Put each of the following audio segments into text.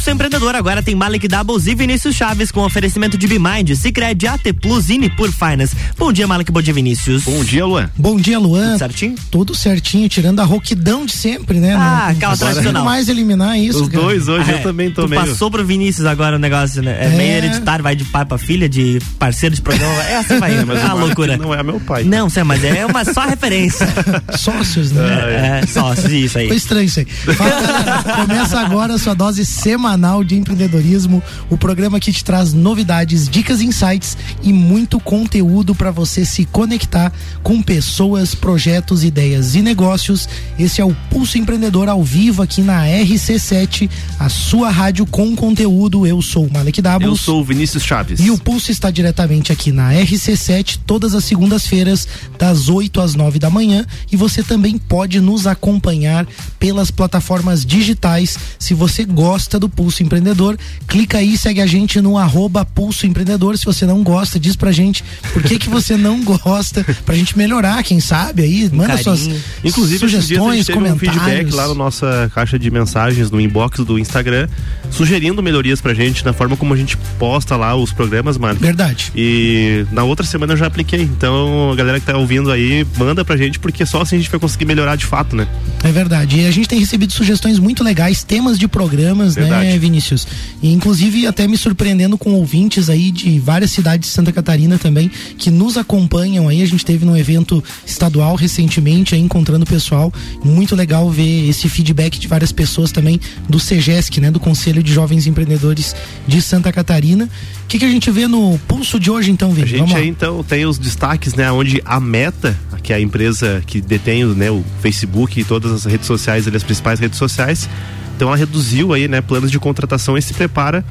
Pulso Empreendedor agora tem Malik Doubles e Vinícius Chaves com oferecimento de Bimind, Cicred, AT Plus e por Finance. Bom dia, Malik, bom dia, Vinícius. Bom dia, Luan. Bom dia, Luan. Tudo certinho? Tudo certinho, tirando a roquidão de sempre, né? Ah, aquela tradicional. mais eliminar isso, Os cara. dois hoje Ah, eu também tô tu meio... passou pro Vinícius agora o negócio, né? É, É. meio hereditário, vai de pai pra filha, de parceiro de programa. É assim vai, Mas é o uma loucura. Não é meu pai. Não, sei, mas é uma só referência. Sócios, né? é, sócios, isso aí. Foi estranho isso aí. Fala, galera. Começa agora a sua dose semanal de empreendedorismo, o programa que te traz novidades, dicas, insights e muito conteúdo para você se conectar com pessoas, projetos, ideias e negócios. Esse é o Pulso Empreendedor ao vivo aqui na RC7, a sua rádio com conteúdo. Eu sou o Malek Dabos. Eu sou o Vinícius Chaves. E o Pulso está diretamente aqui na RC7, todas as segundas-feiras, das 8 às 9 da manhã. E você também pode nos acompanhar pelas plataformas digitais. Se você gosta do Pulso Empreendedor, clica aí, segue a gente no arroba Pulso Empreendedor. Se você não gosta, diz pra gente por que, que você não gosta, pra gente melhorar, quem sabe aí. Manda carinho. suas Inclusive, sugestões, teve um comentários. feedback lá na nossa caixa de mensagens, no inbox do Instagram, sugerindo melhorias pra gente na forma como a gente posta lá os programas, mano. Verdade. E na outra semana eu já apliquei. Então, a galera que tá ouvindo aí, manda pra gente, porque só assim a gente vai conseguir melhorar de fato, né? É verdade. E a gente tem recebido sugestões muito legais, temas de programas, Verdade. né, Vinícius? E inclusive até me surpreendendo com ouvintes aí de várias cidades de Santa Catarina também, que nos acompanham aí. A gente teve num evento estadual recentemente aí, encontrando o pessoal. Muito legal ver esse feedback de várias pessoas também do CEGESC, né? Do Conselho de Jovens Empreendedores de Santa Catarina. O que, que a gente vê no pulso de hoje então, A Vini? Vamos gente aí então tem os destaques, né? Onde a Meta, que é a empresa que detém né, o Facebook e todas as redes sociais, ali, as principais redes sociais, então ela reduziu aí, né, planos de contratação e se prepara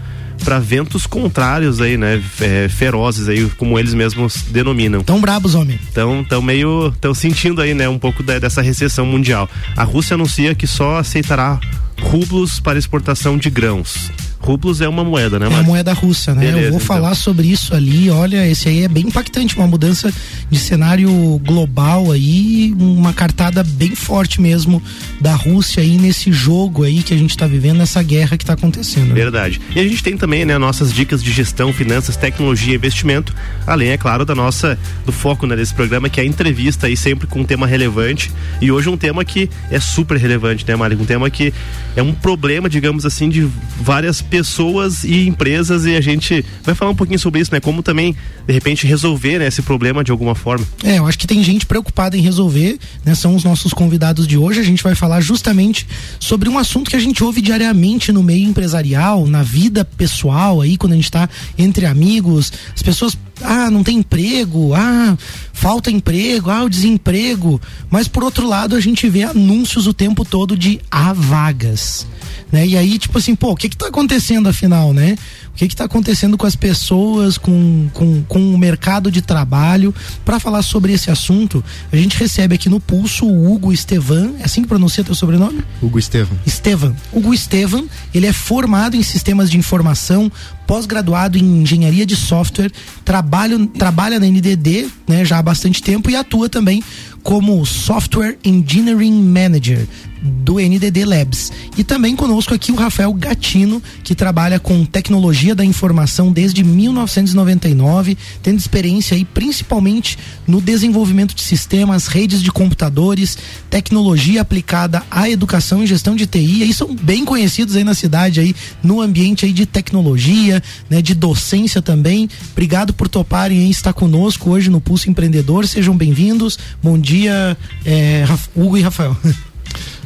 para ventos contrários aí, né, é, ferozes aí, como eles mesmos denominam. Tão brabos, homem. Então, tão meio, tão sentindo aí, né, um pouco da- dessa recessão mundial. A Rússia anuncia que só aceitará rublos para exportação de grãos. Rublos é uma moeda, né, É a Márcio? moeda russa, né? Beleza, Eu vou então. falar sobre isso ali. Olha, esse aí é bem impactante, uma mudança de cenário global aí, uma cartada bem forte mesmo da Rússia aí nesse jogo aí que a gente tá vivendo, nessa guerra que tá acontecendo. Verdade. E a gente tem também, né, nossas dicas de gestão, finanças, tecnologia e investimento, além, é claro, da nossa, do foco né, desse programa, que é a entrevista aí sempre com um tema relevante. E hoje um tema que é super relevante, né, Mari? Um tema que é um problema, digamos assim, de várias pessoas e empresas e a gente vai falar um pouquinho sobre isso, né? Como também, de repente, resolver né, esse problema de alguma forma. É, eu acho que tem gente preocupada em resolver, né? São os nossos convidados de hoje. A gente vai falar justamente sobre um assunto que a gente ouve diariamente no meio empresarial, na vida pessoal aí, quando a gente tá entre amigos. As pessoas, ah, não tem emprego, ah, falta emprego, ah, o desemprego. Mas por outro lado, a gente vê anúncios o tempo todo de há vagas. Né? E aí, tipo assim, pô, o que que tá acontecendo afinal, né? O que que tá acontecendo com as pessoas, com, com, com o mercado de trabalho? Para falar sobre esse assunto, a gente recebe aqui no Pulso o Hugo Estevan, é assim que pronuncia teu sobrenome? Hugo Estevam. Estevan. Hugo Estevan, ele é formado em sistemas de informação, pós-graduado em engenharia de software, trabalho, trabalha na NDD né, já há bastante tempo e atua também como Software Engineering Manager do NDD Labs. E também conosco aqui o Rafael Gatino, que trabalha com tecnologia da informação desde 1999, tendo experiência aí principalmente no desenvolvimento de sistemas, redes de computadores, tecnologia aplicada à educação e gestão de TI. Aí são bem conhecidos aí na cidade aí no ambiente aí de tecnologia, né, de docência também. Obrigado por toparem aí estar conosco hoje no Pulso Empreendedor. Sejam bem-vindos. Bom dia, é, Hugo e Rafael.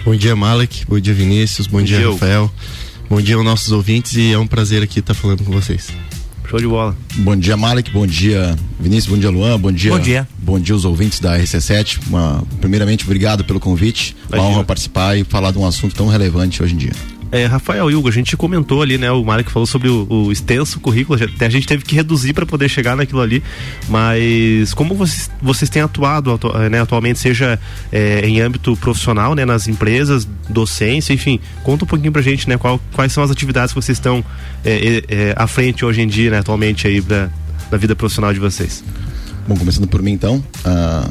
Bom dia, Malek. Bom dia, Vinícius. Bom, dia, dia. Rafael. Bom dia aos nossos ouvintes e é um prazer aqui estar falando com vocês. Show de bola. Bom dia, Malek. Bom dia, Vinícius. Bom dia, Luan. Bom dia. Bom dia. Bom dia aos ouvintes da RC7. Uma, primeiramente, obrigado pelo convite. Uma honra participar e falar de um assunto tão relevante hoje em dia. É, Rafael Hugo, a gente comentou ali, né? O Mário que falou sobre o, o extenso currículo, até a gente teve que reduzir para poder chegar naquilo ali. Mas como vocês, vocês têm atuado atu- né, atualmente, seja é, em âmbito profissional, né, nas empresas, docência, enfim, conta um pouquinho pra gente, né? Qual, quais são as atividades que vocês estão é, à frente hoje em dia, né, atualmente aí da, da vida profissional de vocês. Bom, começando por mim então. ah,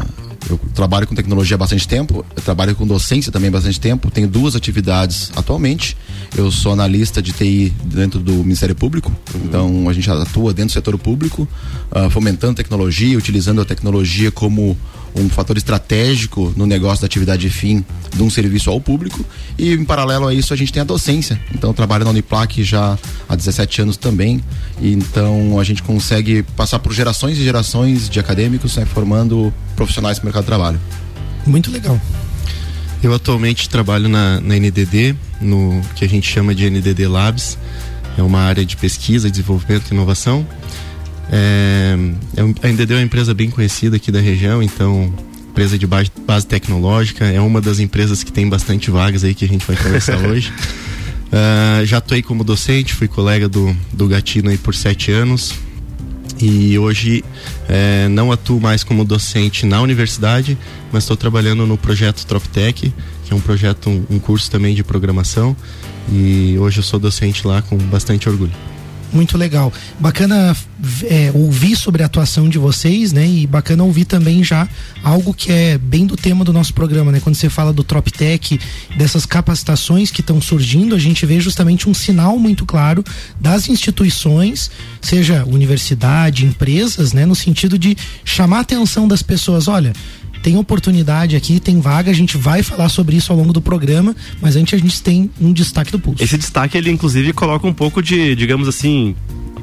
eu trabalho com tecnologia há bastante tempo, eu trabalho com docência também há bastante tempo, tenho duas atividades atualmente. Eu sou analista de TI dentro do Ministério Público, uhum. então a gente atua dentro do setor público, uh, fomentando tecnologia, utilizando a tecnologia como um fator estratégico no negócio da atividade fim de um serviço ao público e em paralelo a isso a gente tem a docência. Então eu trabalho na Uniplac já há 17 anos também, e então a gente consegue passar por gerações e gerações de acadêmicos né, formando profissionais para o mercado de trabalho. Muito legal. Eu atualmente trabalho na, na NDD, no que a gente chama de NDD Labs. É uma área de pesquisa, desenvolvimento e inovação. É, é, a NDD é uma empresa bem conhecida aqui da região, então empresa de base, base tecnológica, é uma das empresas que tem bastante vagas aí que a gente vai conversar hoje. Uh, já atuei como docente, fui colega do, do Gatino aí por sete anos. E hoje é, não atuo mais como docente na universidade, mas estou trabalhando no projeto Troptech, que é um projeto, um, um curso também de programação. E hoje eu sou docente lá com bastante orgulho muito legal. Bacana é, ouvir sobre a atuação de vocês, né? E bacana ouvir também já algo que é bem do tema do nosso programa, né? Quando você fala do TropTech, dessas capacitações que estão surgindo, a gente vê justamente um sinal muito claro das instituições, seja universidade, empresas, né? No sentido de chamar a atenção das pessoas, olha, tem oportunidade aqui, tem vaga, a gente vai falar sobre isso ao longo do programa, mas antes a gente tem um destaque do pulso. Esse destaque ele inclusive coloca um pouco de, digamos assim,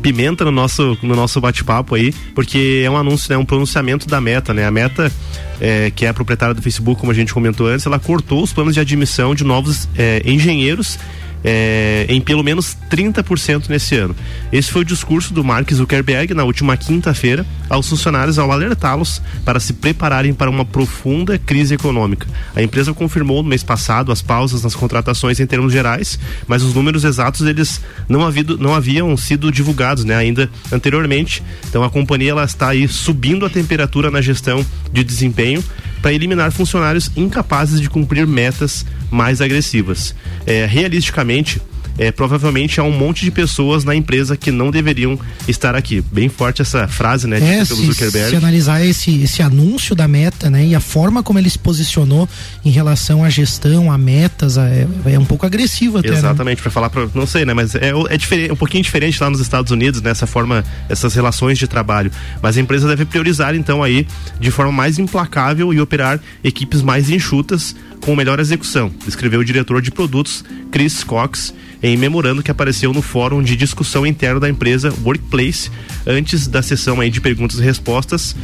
pimenta no nosso, no nosso bate-papo aí, porque é um anúncio, né, um pronunciamento da Meta, né? A Meta, é, que é a proprietária do Facebook, como a gente comentou antes, ela cortou os planos de admissão de novos é, engenheiros é, em pelo menos 30% nesse ano. Esse foi o discurso do Mark Zuckerberg na última quinta-feira aos funcionários ao alertá-los para se prepararem para uma profunda crise econômica. A empresa confirmou no mês passado as pausas nas contratações em termos gerais, mas os números exatos eles não, havido, não haviam sido divulgados né, ainda anteriormente. Então a companhia ela está aí subindo a temperatura na gestão de desempenho para eliminar funcionários incapazes de cumprir metas mais agressivas. É, realisticamente, é, provavelmente há um monte de pessoas na empresa que não deveriam estar aqui. Bem forte essa frase, né, é, se, Zuckerberg. Se analisar esse, esse anúncio da meta, né, e a forma como ele se posicionou em relação à gestão, a metas, a, é, é, um pouco agressivo até. Né? Exatamente, né? para falar, pra, não sei, né, mas é, é diferente, um pouquinho diferente lá nos Estados Unidos, nessa né, forma, essas relações de trabalho. Mas a empresa deve priorizar, então, aí, de forma mais implacável e operar equipes mais enxutas com melhor execução, escreveu o diretor de produtos Chris Cox em memorando que apareceu no fórum de discussão interno da empresa Workplace antes da sessão aí de perguntas e respostas.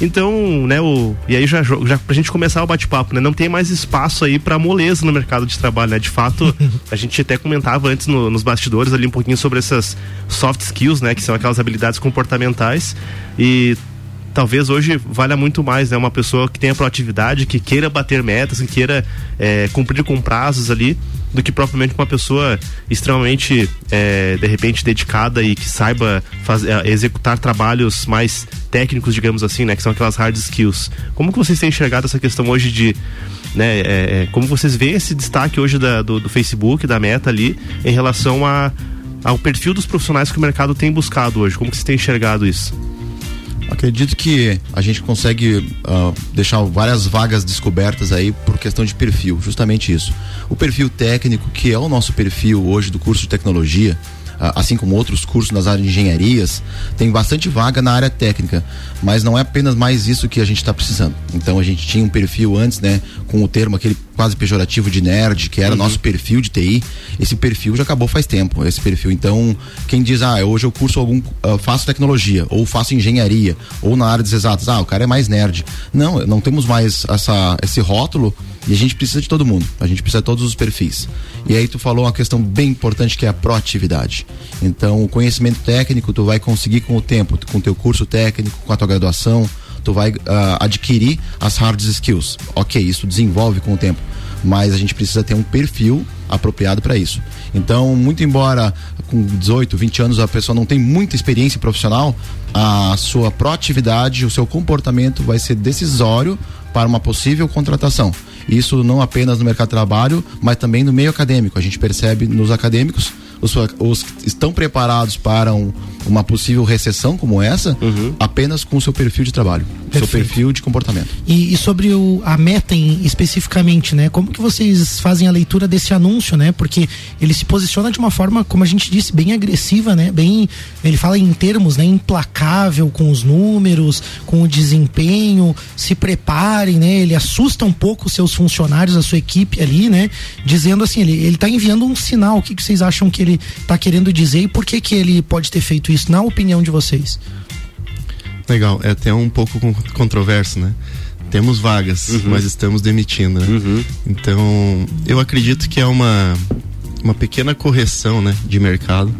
Então, né, o, e aí já, já pra gente começar o bate-papo, né, não tem mais espaço aí para moleza no mercado de trabalho, né? De fato, a gente até comentava antes no, nos bastidores ali um pouquinho sobre essas soft skills, né, que são aquelas habilidades comportamentais e talvez hoje valha muito mais, né? Uma pessoa que tenha proatividade, que queira bater metas, que queira é, cumprir com prazos ali, do que propriamente uma pessoa extremamente, é, de repente, dedicada e que saiba fazer, é, executar trabalhos mais técnicos, digamos assim, né? Que são aquelas hard skills. Como que vocês têm enxergado essa questão hoje de né, é, é, como vocês veem esse destaque hoje da, do, do, Facebook, da meta ali, em relação a, ao perfil dos profissionais que o mercado tem buscado hoje? Como que vocês têm enxergado isso? Acredito que a gente consegue uh, deixar várias vagas descobertas aí por questão de perfil, justamente isso. O perfil técnico, que é o nosso perfil hoje do curso de tecnologia, assim como outros cursos nas áreas de engenharias, tem bastante vaga na área técnica, mas não é apenas mais isso que a gente está precisando. Então a gente tinha um perfil antes, né, com o termo aquele quase pejorativo de nerd, que era uhum. nosso perfil de TI. Esse perfil já acabou faz tempo, esse perfil. Então, quem diz, ah, hoje eu curso algum, uh, faço tecnologia, ou faço engenharia, ou na área das exatas, ah, o cara é mais nerd. Não, não temos mais essa, esse rótulo e a gente precisa de todo mundo. A gente precisa de todos os perfis. E aí tu falou uma questão bem importante que é a proatividade. Então, o conhecimento técnico tu vai conseguir com o tempo, com o teu curso técnico, com a tua graduação, tu vai uh, adquirir as hard skills. Ok, isso desenvolve com o tempo, mas a gente precisa ter um perfil apropriado para isso. Então, muito embora com 18, 20 anos a pessoa não tem muita experiência profissional, a sua proatividade, o seu comportamento vai ser decisório para uma possível contratação. Isso não apenas no mercado de trabalho, mas também no meio acadêmico. A gente percebe nos acadêmicos os, os estão preparados para um, uma possível recessão como essa uhum. apenas com o seu perfil de trabalho, Perfeito. seu perfil de comportamento. E, e sobre o, a meta em, especificamente, né? Como que vocês fazem a leitura desse anúncio, né? Porque ele se posiciona de uma forma, como a gente disse, bem agressiva, né? Bem, ele fala em termos, né? Implacável com os números, com o desempenho, se preparem, né? Ele assusta um pouco os seus funcionários, a sua equipe ali, né? Dizendo assim, ele, ele tá enviando um sinal. O que, que vocês acham que ele tá querendo dizer e por que que ele pode ter feito isso, na opinião de vocês? Legal, é até um pouco controverso, né? Temos vagas, uhum. mas estamos demitindo, né? Uhum. Então, eu acredito que é uma, uma pequena correção, né, de mercado.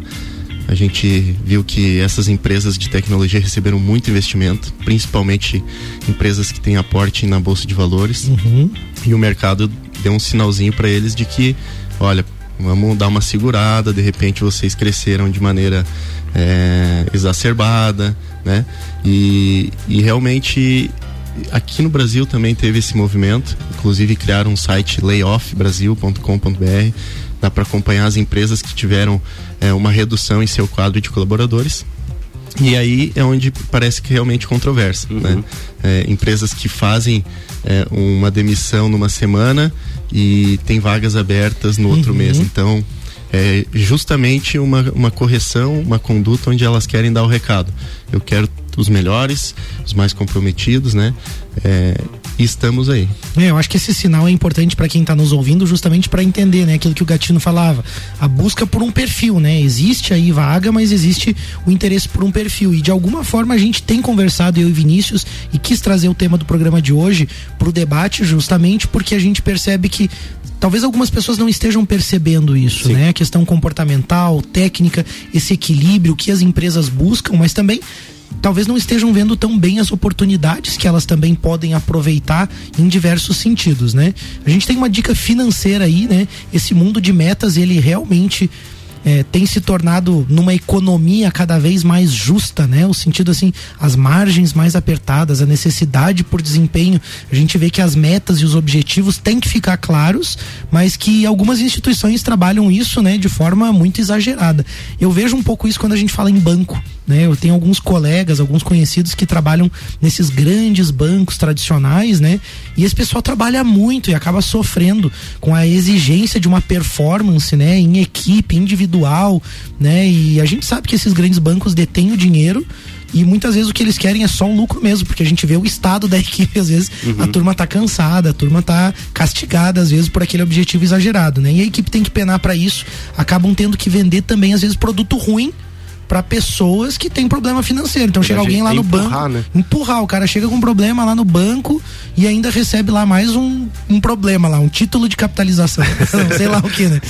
A gente viu que essas empresas de tecnologia receberam muito investimento, principalmente empresas que têm aporte na bolsa de valores. Uhum. E o mercado deu um sinalzinho para eles de que, olha, vamos dar uma segurada. De repente vocês cresceram de maneira é, exacerbada, né? E, e realmente aqui no Brasil também teve esse movimento, inclusive criaram um site layoffbrasil.com.br, dá para acompanhar as empresas que tiveram é, uma redução em seu quadro de colaboradores. E aí é onde parece que realmente controversa, uhum. né? É, empresas que fazem é, uma demissão numa semana e tem vagas abertas no outro uhum. mês. Então, é justamente uma, uma correção, uma conduta onde elas querem dar o recado. Eu quero os melhores, os mais comprometidos, né? É, e estamos aí. É, eu acho que esse sinal é importante para quem está nos ouvindo, justamente para entender, né, aquilo que o Gatino falava, a busca por um perfil, né? Existe aí vaga, mas existe o interesse por um perfil e de alguma forma a gente tem conversado eu e Vinícius e quis trazer o tema do programa de hoje para o debate, justamente porque a gente percebe que talvez algumas pessoas não estejam percebendo isso, Sim. né? A questão comportamental, técnica, esse equilíbrio que as empresas buscam, mas também talvez não estejam vendo tão bem as oportunidades que elas também podem aproveitar em diversos sentidos, né? A gente tem uma dica financeira aí, né? Esse mundo de metas, ele realmente é, tem se tornado numa economia cada vez mais justa, né? O sentido assim, as margens mais apertadas, a necessidade por desempenho. A gente vê que as metas e os objetivos têm que ficar claros, mas que algumas instituições trabalham isso, né, de forma muito exagerada. Eu vejo um pouco isso quando a gente fala em banco. Né? Eu tenho alguns colegas, alguns conhecidos que trabalham nesses grandes bancos tradicionais, né? E esse pessoal trabalha muito e acaba sofrendo com a exigência de uma performance, né? Em equipe, individual, né? E a gente sabe que esses grandes bancos detêm o dinheiro e muitas vezes o que eles querem é só o lucro mesmo, porque a gente vê o estado da equipe, às vezes uhum. a turma tá cansada, a turma tá castigada, às vezes, por aquele objetivo exagerado, né? E a equipe tem que penar para isso, acabam tendo que vender também, às vezes, produto ruim para pessoas que têm problema financeiro. Então chega alguém lá no empurrar, banco, né? empurrar, o cara chega com um problema lá no banco e ainda recebe lá mais um, um problema lá, um título de capitalização, sei lá o que, né?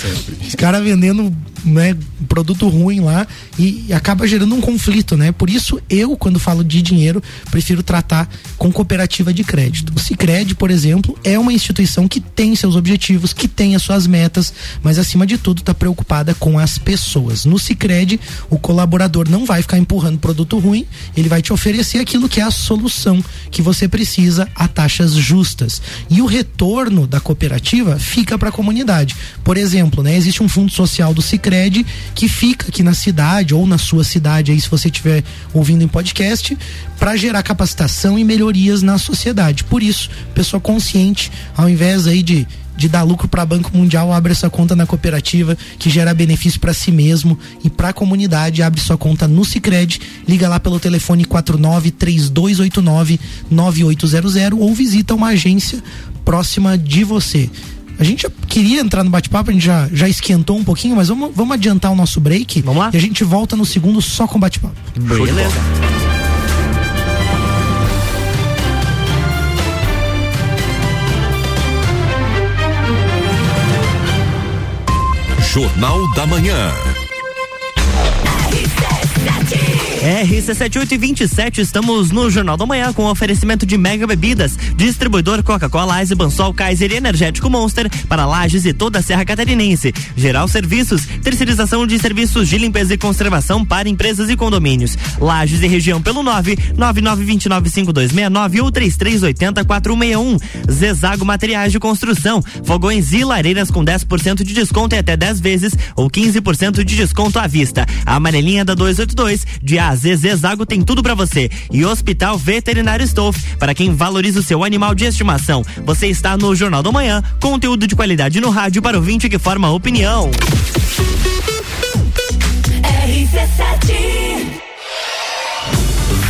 Os caras vendendo né, produto ruim lá e, acaba gerando um conflito, né? Por isso eu, quando falo de dinheiro, prefiro tratar com cooperativa de crédito. O Sicredi, por exemplo, é uma instituição que tem seus objetivos, que tem as suas metas, mas acima de tudo está preocupada com as pessoas. No Sicredi, o colaborador não vai ficar empurrando produto ruim, ele vai te oferecer aquilo que é a solução que você precisa a taxas justas. E o retorno da cooperativa fica para a comunidade. Por exemplo, né, existe um fundo social do Sicredi Sicredi que fica aqui na cidade ou na sua cidade aí se você estiver ouvindo em podcast para gerar capacitação e melhorias na sociedade. Por isso, pessoa consciente, ao invés aí de de dar lucro para Banco Mundial, abre essa conta na cooperativa que gera benefício para si mesmo e para a comunidade, abre sua conta no Sicredi, liga lá pelo telefone 49 3289 9800 ou visita uma agência próxima de você. A gente já queria entrar no bate-papo, a gente já, já esquentou um pouquinho, mas vamos, vamos adiantar o nosso break. Vamos lá? E a gente volta no segundo só com bate-papo. Beleza. Jornal da Manhã. RC7827, estamos no Jornal da Manhã com oferecimento de Mega Bebidas, distribuidor Coca-Cola, Eisenbansol, Kaiser e Energético Monster para Lages e toda a Serra Catarinense. Geral Serviços, terceirização de serviços de limpeza e conservação para empresas e condomínios. Lages e região pelo 9 99295269 ou 33804161. Zezago Materiais de Construção, fogões e lareiras com 10% de desconto e até 10 vezes ou 15% de desconto à vista. A amarelinha da 282 de A a Zago tem tudo para você. E Hospital Veterinário Stolf, para quem valoriza o seu animal de estimação. Você está no Jornal da Manhã, conteúdo de qualidade no rádio para o ouvinte que forma opinião. RC7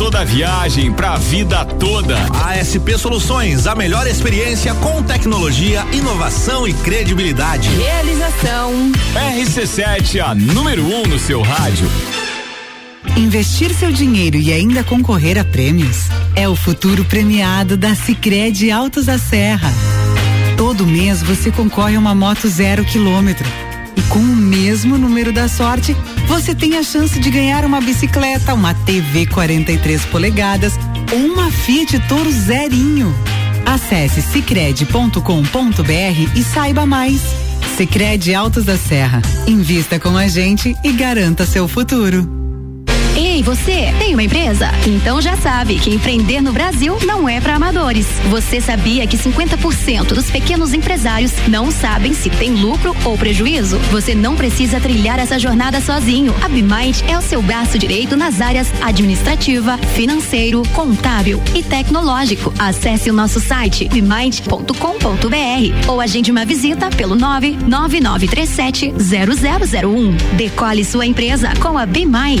toda a viagem, para a vida toda. ASP Soluções, a melhor experiência com tecnologia, inovação e credibilidade. Realização. RC7, a número 1 um no seu rádio. Investir seu dinheiro e ainda concorrer a prêmios é o futuro premiado da Sicredi Altos da Serra. Todo mês você concorre a uma moto zero quilômetro. E com o mesmo número da sorte, você tem a chance de ganhar uma bicicleta, uma TV 43 polegadas ou uma Fiat Toro zerinho. Acesse cicred.com.br e saiba mais. Cicred Altos da Serra. Invista com a gente e garanta seu futuro. Ei, você, tem uma empresa? Então já sabe que empreender no Brasil não é para amadores. Você sabia que 50% dos pequenos empresários não sabem se tem lucro ou prejuízo? Você não precisa trilhar essa jornada sozinho. A BeMind é o seu braço direito nas áreas administrativa, financeiro, contábil e tecnológico. Acesse o nosso site bemind.com.br ou agende uma visita pelo 99937 0001. Decole sua empresa com a BeMind.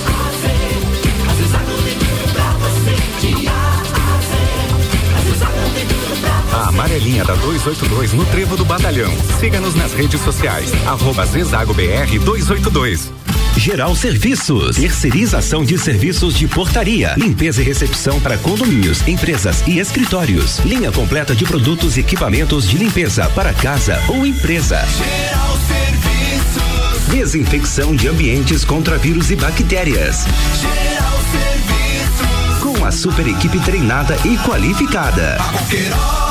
A amarelinha da 282 no Trevo do Batalhão. Siga-nos nas redes sociais. Arroba Zezago BR 282. Geral Serviços, terceirização de serviços de portaria, limpeza e recepção para condomínios, empresas e escritórios. Linha completa de produtos e equipamentos de limpeza para casa ou empresa. Geral Serviços. Desinfecção de ambientes contra vírus e bactérias. Geral Serviços. Com a super equipe treinada e qualificada. A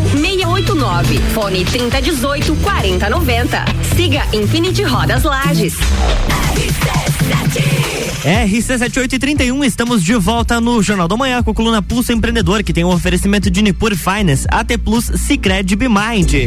689. Fone 3018 4090. Siga Infinity Rodas Lages. RC7831, estamos de volta no Jornal da Manhã com a coluna Pulso Empreendedor, que tem um oferecimento de Nipur Finance, AT Plus, Cicred Bimind.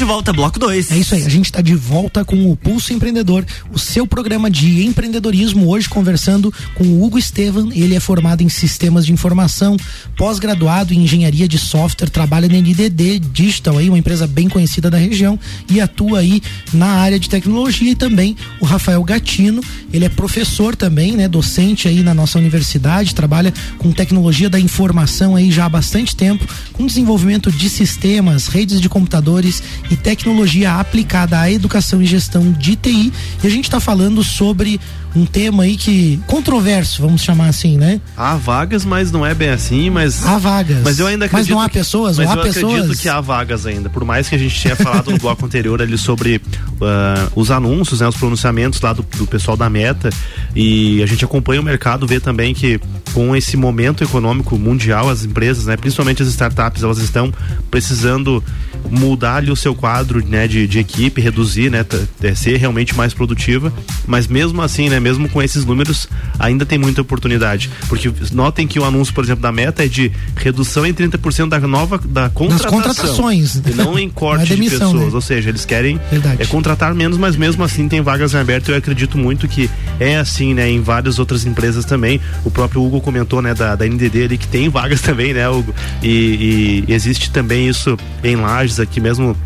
De volta, bloco 2. É isso aí, a gente está de volta com o Pulso Empreendedor, o seu programa de empreendedorismo, hoje conversando com o Hugo Estevam, ele é formado em sistemas de informação, pós-graduado em engenharia de software, trabalha na NDD Digital, aí, uma empresa bem conhecida da região, e atua aí na área de tecnologia e também o Rafael Gatino, Ele é professor também, né? Docente aí na nossa universidade, trabalha com tecnologia da informação aí já há bastante tempo, com desenvolvimento de sistemas, redes de computadores e tecnologia aplicada à educação e gestão de TI. E a gente está falando sobre um tema aí que controverso, vamos chamar assim, né? Há vagas, mas não é bem assim, mas há vagas. Mas eu ainda acredito. Mas não há que, pessoas, mas não há eu pessoas. acredito que há vagas ainda. Por mais que a gente tenha falado no bloco anterior ali sobre uh, os anúncios, né, os pronunciamentos lá do, do pessoal da Meta e a gente acompanha o mercado, vê também que com esse momento econômico mundial, as empresas, né, principalmente as startups, elas estão precisando mudar ali o seu quadro, né, de, de equipe, reduzir, né, ser realmente mais produtiva. Mas mesmo assim, né, mesmo com esses números, ainda tem muita oportunidade. Porque notem que o anúncio, por exemplo, da meta é de redução em 30% da nova da contratação. Das contratações. E não em corte Não é demissão, de pessoas. né? Ou seja, eles querem é, contratar menos, mas mesmo assim tem vagas em aberto. Eu acredito muito que é assim, né, em várias outras empresas também. O próprio Hugo comentou, né, da, da NDD ali que tem vagas também, né, Hugo? E, e existe também isso em Lages aqui mesmo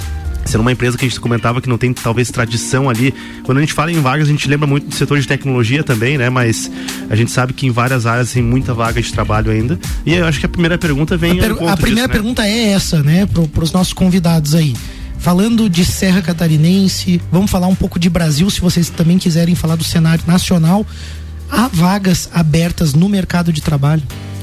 sendo uma empresa que a gente comentava que não tem talvez tradição ali. Quando a gente fala em vagas, a gente lembra muito do setor de tecnologia também, né? Mas a gente sabe que em várias áreas tem muita vaga de trabalho ainda. E eu acho que a primeira pergunta vem A, per- a primeira disso, né? pergunta é essa, né, para os nossos convidados aí. Falando de Serra Catarinense, vamos falar um pouco de Brasil, se vocês também quiserem falar do cenário nacional. Há vagas abertas no mercado de trabalho?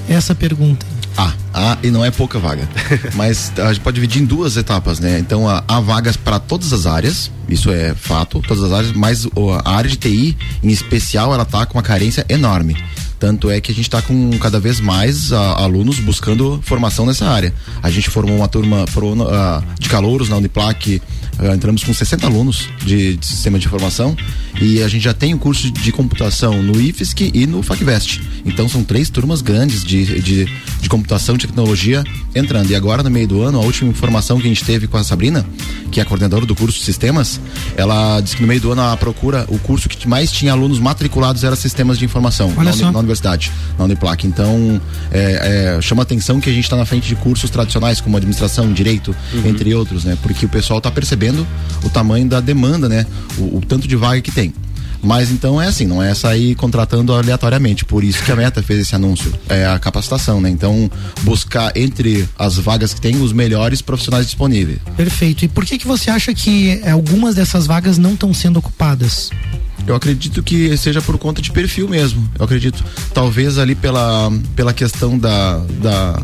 Essa pergunta. Ah, ah, e não é pouca vaga. Mas a gente pode dividir em duas etapas, né? Então há, há vagas para todas as áreas, isso é fato, todas as áreas, mas a área de TI, em especial, ela tá com uma carência enorme. Tanto é que a gente está com cada vez mais ah, alunos buscando formação nessa área. A gente formou uma turma pro- ah, de calouros na Uniplac, ah, entramos com 60 alunos de, de sistema de informação e a gente já tem o curso de computação no IFSC e no FacVest. Então são três turmas grandes de, de, de computação e tecnologia entrando. E agora, no meio do ano, a última informação que a gente teve com a Sabrina, que é a coordenadora do curso de sistemas, ela disse que no meio do ano a procura, o curso que mais tinha alunos matriculados era sistemas de informação Olha na, só. na universidade, na Uniplac. Então, é, é, chama atenção que a gente está na frente de cursos tradicionais como administração, direito, entre outros, né? Porque o pessoal está percebendo o tamanho da demanda, né? O, o tanto de vaga que tem. Mas então é assim, não é sair contratando aleatoriamente. Por isso que a Meta fez esse anúncio. É a capacitação, né? Então, buscar entre as vagas que tem os melhores profissionais disponíveis. Perfeito. E por que que você acha que eh, algumas dessas vagas não estão sendo ocupadas? Eu acredito que seja por conta de perfil mesmo. Eu acredito, talvez ali pela, pela questão da, da,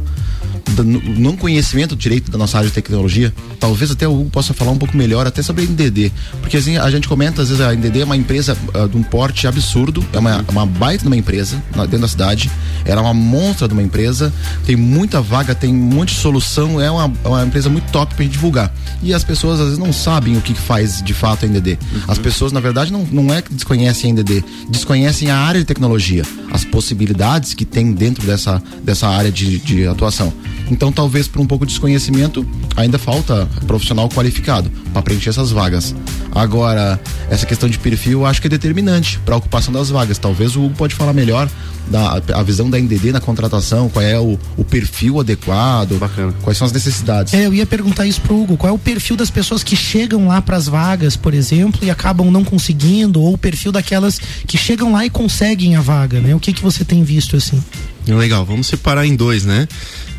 não conhecimento direito da nossa área de tecnologia. Talvez até o Hugo possa falar um pouco melhor até sobre a NDD. Porque assim, a gente comenta, às vezes a NDD é uma empresa ah, de um porte absurdo, é uma, uma baita de uma empresa na- dentro da cidade. Ela é uma monstra de uma empresa, tem muita vaga, tem um monte de solução, é uma, é uma empresa muito top pra gente divulgar. E as pessoas às vezes não sabem o que que faz de fato a NDD. As pessoas, na verdade, não, não é que desconhecem a NDD, desconhecem a área de tecnologia, as possibilidades que tem dentro dessa, dessa área de, de atuação. Então, talvez por um pouco de desconhecimento, ainda falta profissional qualificado para preencher essas vagas. Agora, essa questão de perfil eu acho que é determinante para a ocupação das vagas. Talvez o Hugo pode falar melhor da a visão da NDD na contratação, qual é o, o perfil adequado, quais são as necessidades. É, eu ia perguntar isso pro Hugo. Qual é o perfil das pessoas que chegam lá para as vagas, por exemplo, e acabam não conseguindo, ou o perfil daquelas que chegam lá e conseguem a vaga, né? O que que você tem visto assim? Legal, vamos separar em dois, né?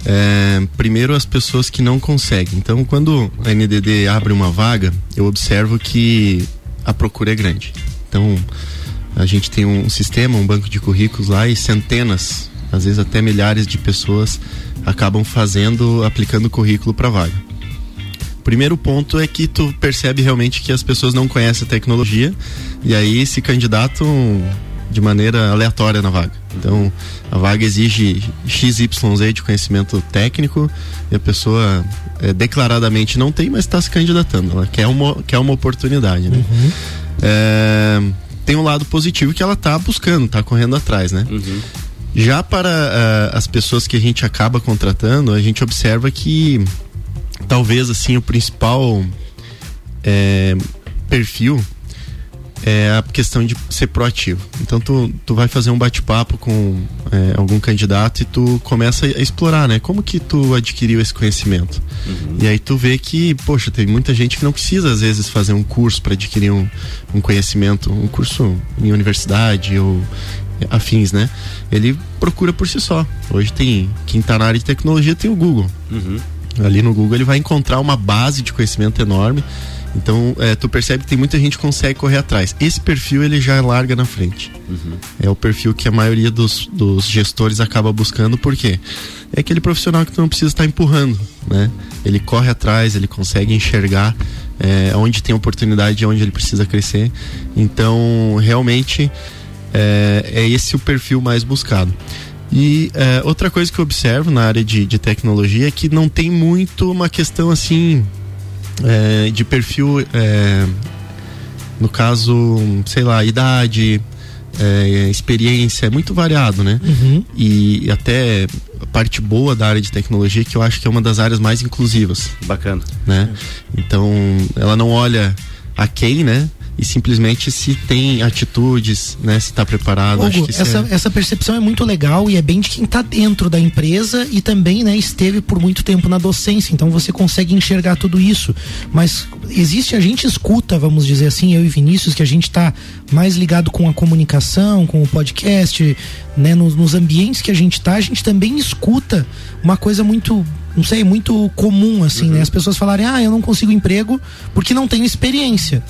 É, primeiro, as pessoas que não conseguem. Então, quando a NDD abre uma vaga, eu observo que a procura é grande. Então, a gente tem um sistema, um banco de currículos lá e centenas, às vezes até milhares de pessoas acabam fazendo, aplicando currículo para vaga. Primeiro ponto é que tu percebe realmente que as pessoas não conhecem a tecnologia e aí se candidatam de maneira aleatória na vaga. Então, a vaga exige XYZ de conhecimento técnico e a pessoa é, declaradamente não tem, mas está se candidatando. Ela quer uma, quer uma oportunidade, né? É, tem um lado positivo que ela está buscando, está correndo atrás, né? Já para ah, as pessoas que a gente acaba contratando, a gente observa que talvez assim o principal é, perfil é a questão de ser proativo. Então tu, tu vai fazer um bate-papo com é, algum candidato e tu começa a explorar, né? Como que tu adquiriu esse conhecimento? Uhum. E aí tu vê que, poxa, tem muita gente que não precisa às vezes fazer um curso para adquirir um, um conhecimento, um curso em universidade ou afins, né? Ele procura por si só. Hoje tem quem tá na área de tecnologia tem o Google. Uhum. Ali no Google ele vai encontrar uma base de conhecimento enorme então, é, tu percebe que tem muita gente que consegue correr atrás. Esse perfil ele já larga na frente. Uhum. É o perfil que a maioria dos, dos gestores acaba buscando, por quê? É aquele profissional que tu não precisa estar empurrando, né? Ele corre atrás, ele consegue enxergar é, onde tem oportunidade onde ele precisa crescer. Então, realmente, é, é esse o perfil mais buscado. E é, outra coisa que eu observo na área de, de tecnologia é que não tem muito uma questão assim é, de perfil, é, no caso, sei lá, idade, é, experiência, é muito variado, né? Uhum. E até a parte boa da área de tecnologia que eu acho que é uma das áreas mais inclusivas. Bacana. Né? Então, ela não olha a quem, né? E simplesmente se tem atitudes, né, se está preparado. Hugo, essa, é... essa percepção é muito legal e é bem de quem está dentro da empresa e também, né, esteve por muito tempo na docência, então você consegue enxergar tudo isso. Mas existe, a gente escuta, vamos dizer assim, eu e Vinícius, que a gente está mais ligado com a comunicação, com o podcast, né, nos, nos ambientes que a gente está, a gente também escuta uma coisa muito não sei, muito comum, assim, né? uhum. né? As pessoas falarem, ah, eu não consigo emprego porque não tenho experiência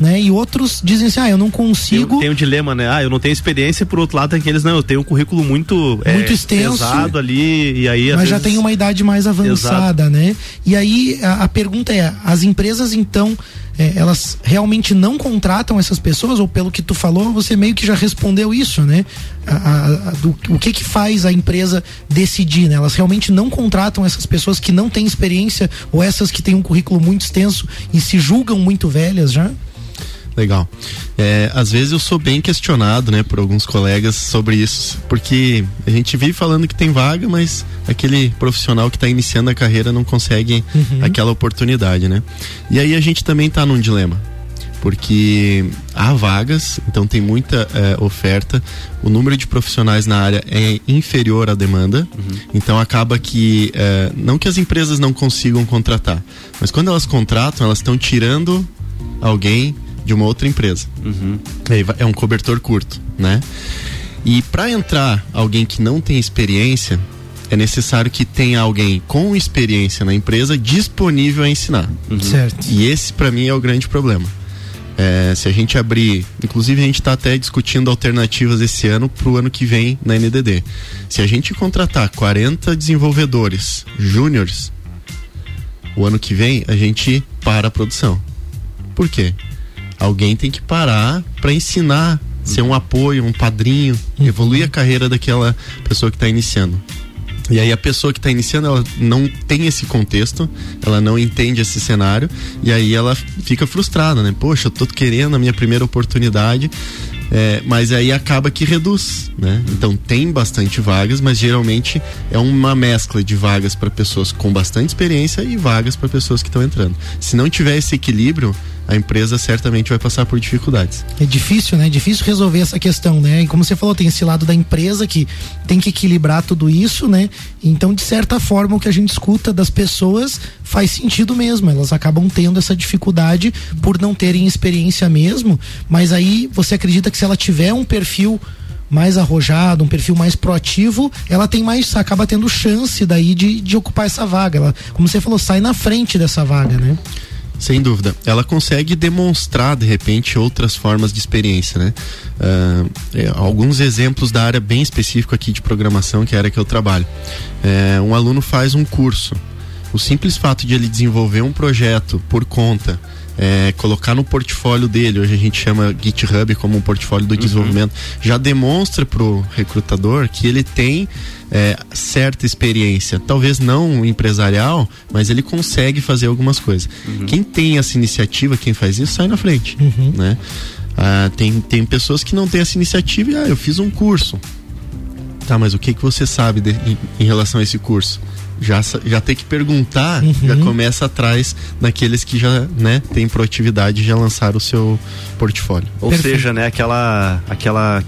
né? E outros dizem assim, ah, eu não consigo. Tem, tem um dilema, né? Ah, eu não tenho experiência, por outro lado tem aqueles, não, eu tenho um currículo muito, muito é, extenso, pesado ali, e aí. Mas vezes... já tem uma idade mais avançada, Exato. né? E aí a, a pergunta é: as empresas então é, elas realmente não contratam essas pessoas, ou pelo que tu falou, você meio que já respondeu isso, né? A, a, a, do, o que que faz a empresa decidir, né? Elas realmente não contratam essas pessoas que não têm experiência, ou essas que têm um currículo muito extenso e se julgam muito velhas já? Legal. É, às vezes eu sou bem questionado, né, por alguns colegas sobre isso, porque a gente vive falando que tem vaga, mas aquele profissional que está iniciando a carreira não consegue uhum. aquela oportunidade, né? E aí a gente também está num dilema, porque há vagas, então tem muita é, oferta, o número de profissionais na área é inferior à demanda, uhum. então acaba que é, não que as empresas não consigam contratar, mas quando elas contratam, elas estão tirando alguém de uma outra empresa. Uhum. É um cobertor curto, né? E para entrar alguém que não tem experiência, é necessário que tenha alguém com experiência na empresa disponível a ensinar. Uhum. Certo. E esse para mim é o grande problema. É, se a gente abrir, inclusive a gente está até discutindo alternativas esse ano para o ano que vem na NDD. Se a gente contratar 40 desenvolvedores júniores, o ano que vem a gente para a produção. Por quê? Alguém tem que parar para ensinar, ser um apoio, um padrinho, evoluir a carreira daquela pessoa que está iniciando. E aí a pessoa que está iniciando, ela não tem esse contexto, ela não entende esse cenário, e aí ela fica frustrada, né? Poxa, eu tô querendo a minha primeira oportunidade, é, mas aí acaba que reduz, né? Então tem bastante vagas, mas geralmente é uma mescla de vagas para pessoas com bastante experiência e vagas para pessoas que estão entrando. Se não tiver esse equilíbrio, a empresa certamente vai passar por dificuldades. É difícil, né? É difícil resolver essa questão, né? E como você falou, tem esse lado da empresa que tem que equilibrar tudo isso, né? Então, de certa forma, o que a gente escuta das pessoas faz sentido mesmo. Elas acabam tendo essa dificuldade por não terem experiência mesmo. Mas aí você acredita que se ela tiver um perfil mais arrojado, um perfil mais proativo, ela tem mais, acaba tendo chance daí de, de ocupar essa vaga. Ela, como você falou, sai na frente dessa vaga, né? Sem dúvida. Ela consegue demonstrar, de repente, outras formas de experiência, né? Uh, é, alguns exemplos da área bem específica aqui de programação, que é a área que eu trabalho. É, um aluno faz um curso. O simples fato de ele desenvolver um projeto por conta, é, colocar no portfólio dele, hoje a gente chama GitHub como um portfólio do uhum. desenvolvimento, já demonstra pro recrutador que ele tem é, certa experiência, talvez não empresarial, mas ele consegue fazer algumas coisas. Uhum. Quem tem essa iniciativa, quem faz isso, sai na frente, uhum. né? Ah, tem, tem pessoas que não têm essa iniciativa e, ah, eu fiz um curso. Tá, mas o que, que você sabe de, em, em relação a esse curso? Já, já tem que perguntar, já começa atrás daqueles que já, né, têm proatividade e já lançaram o seu portfólio. Ou seja, né, aquela aquela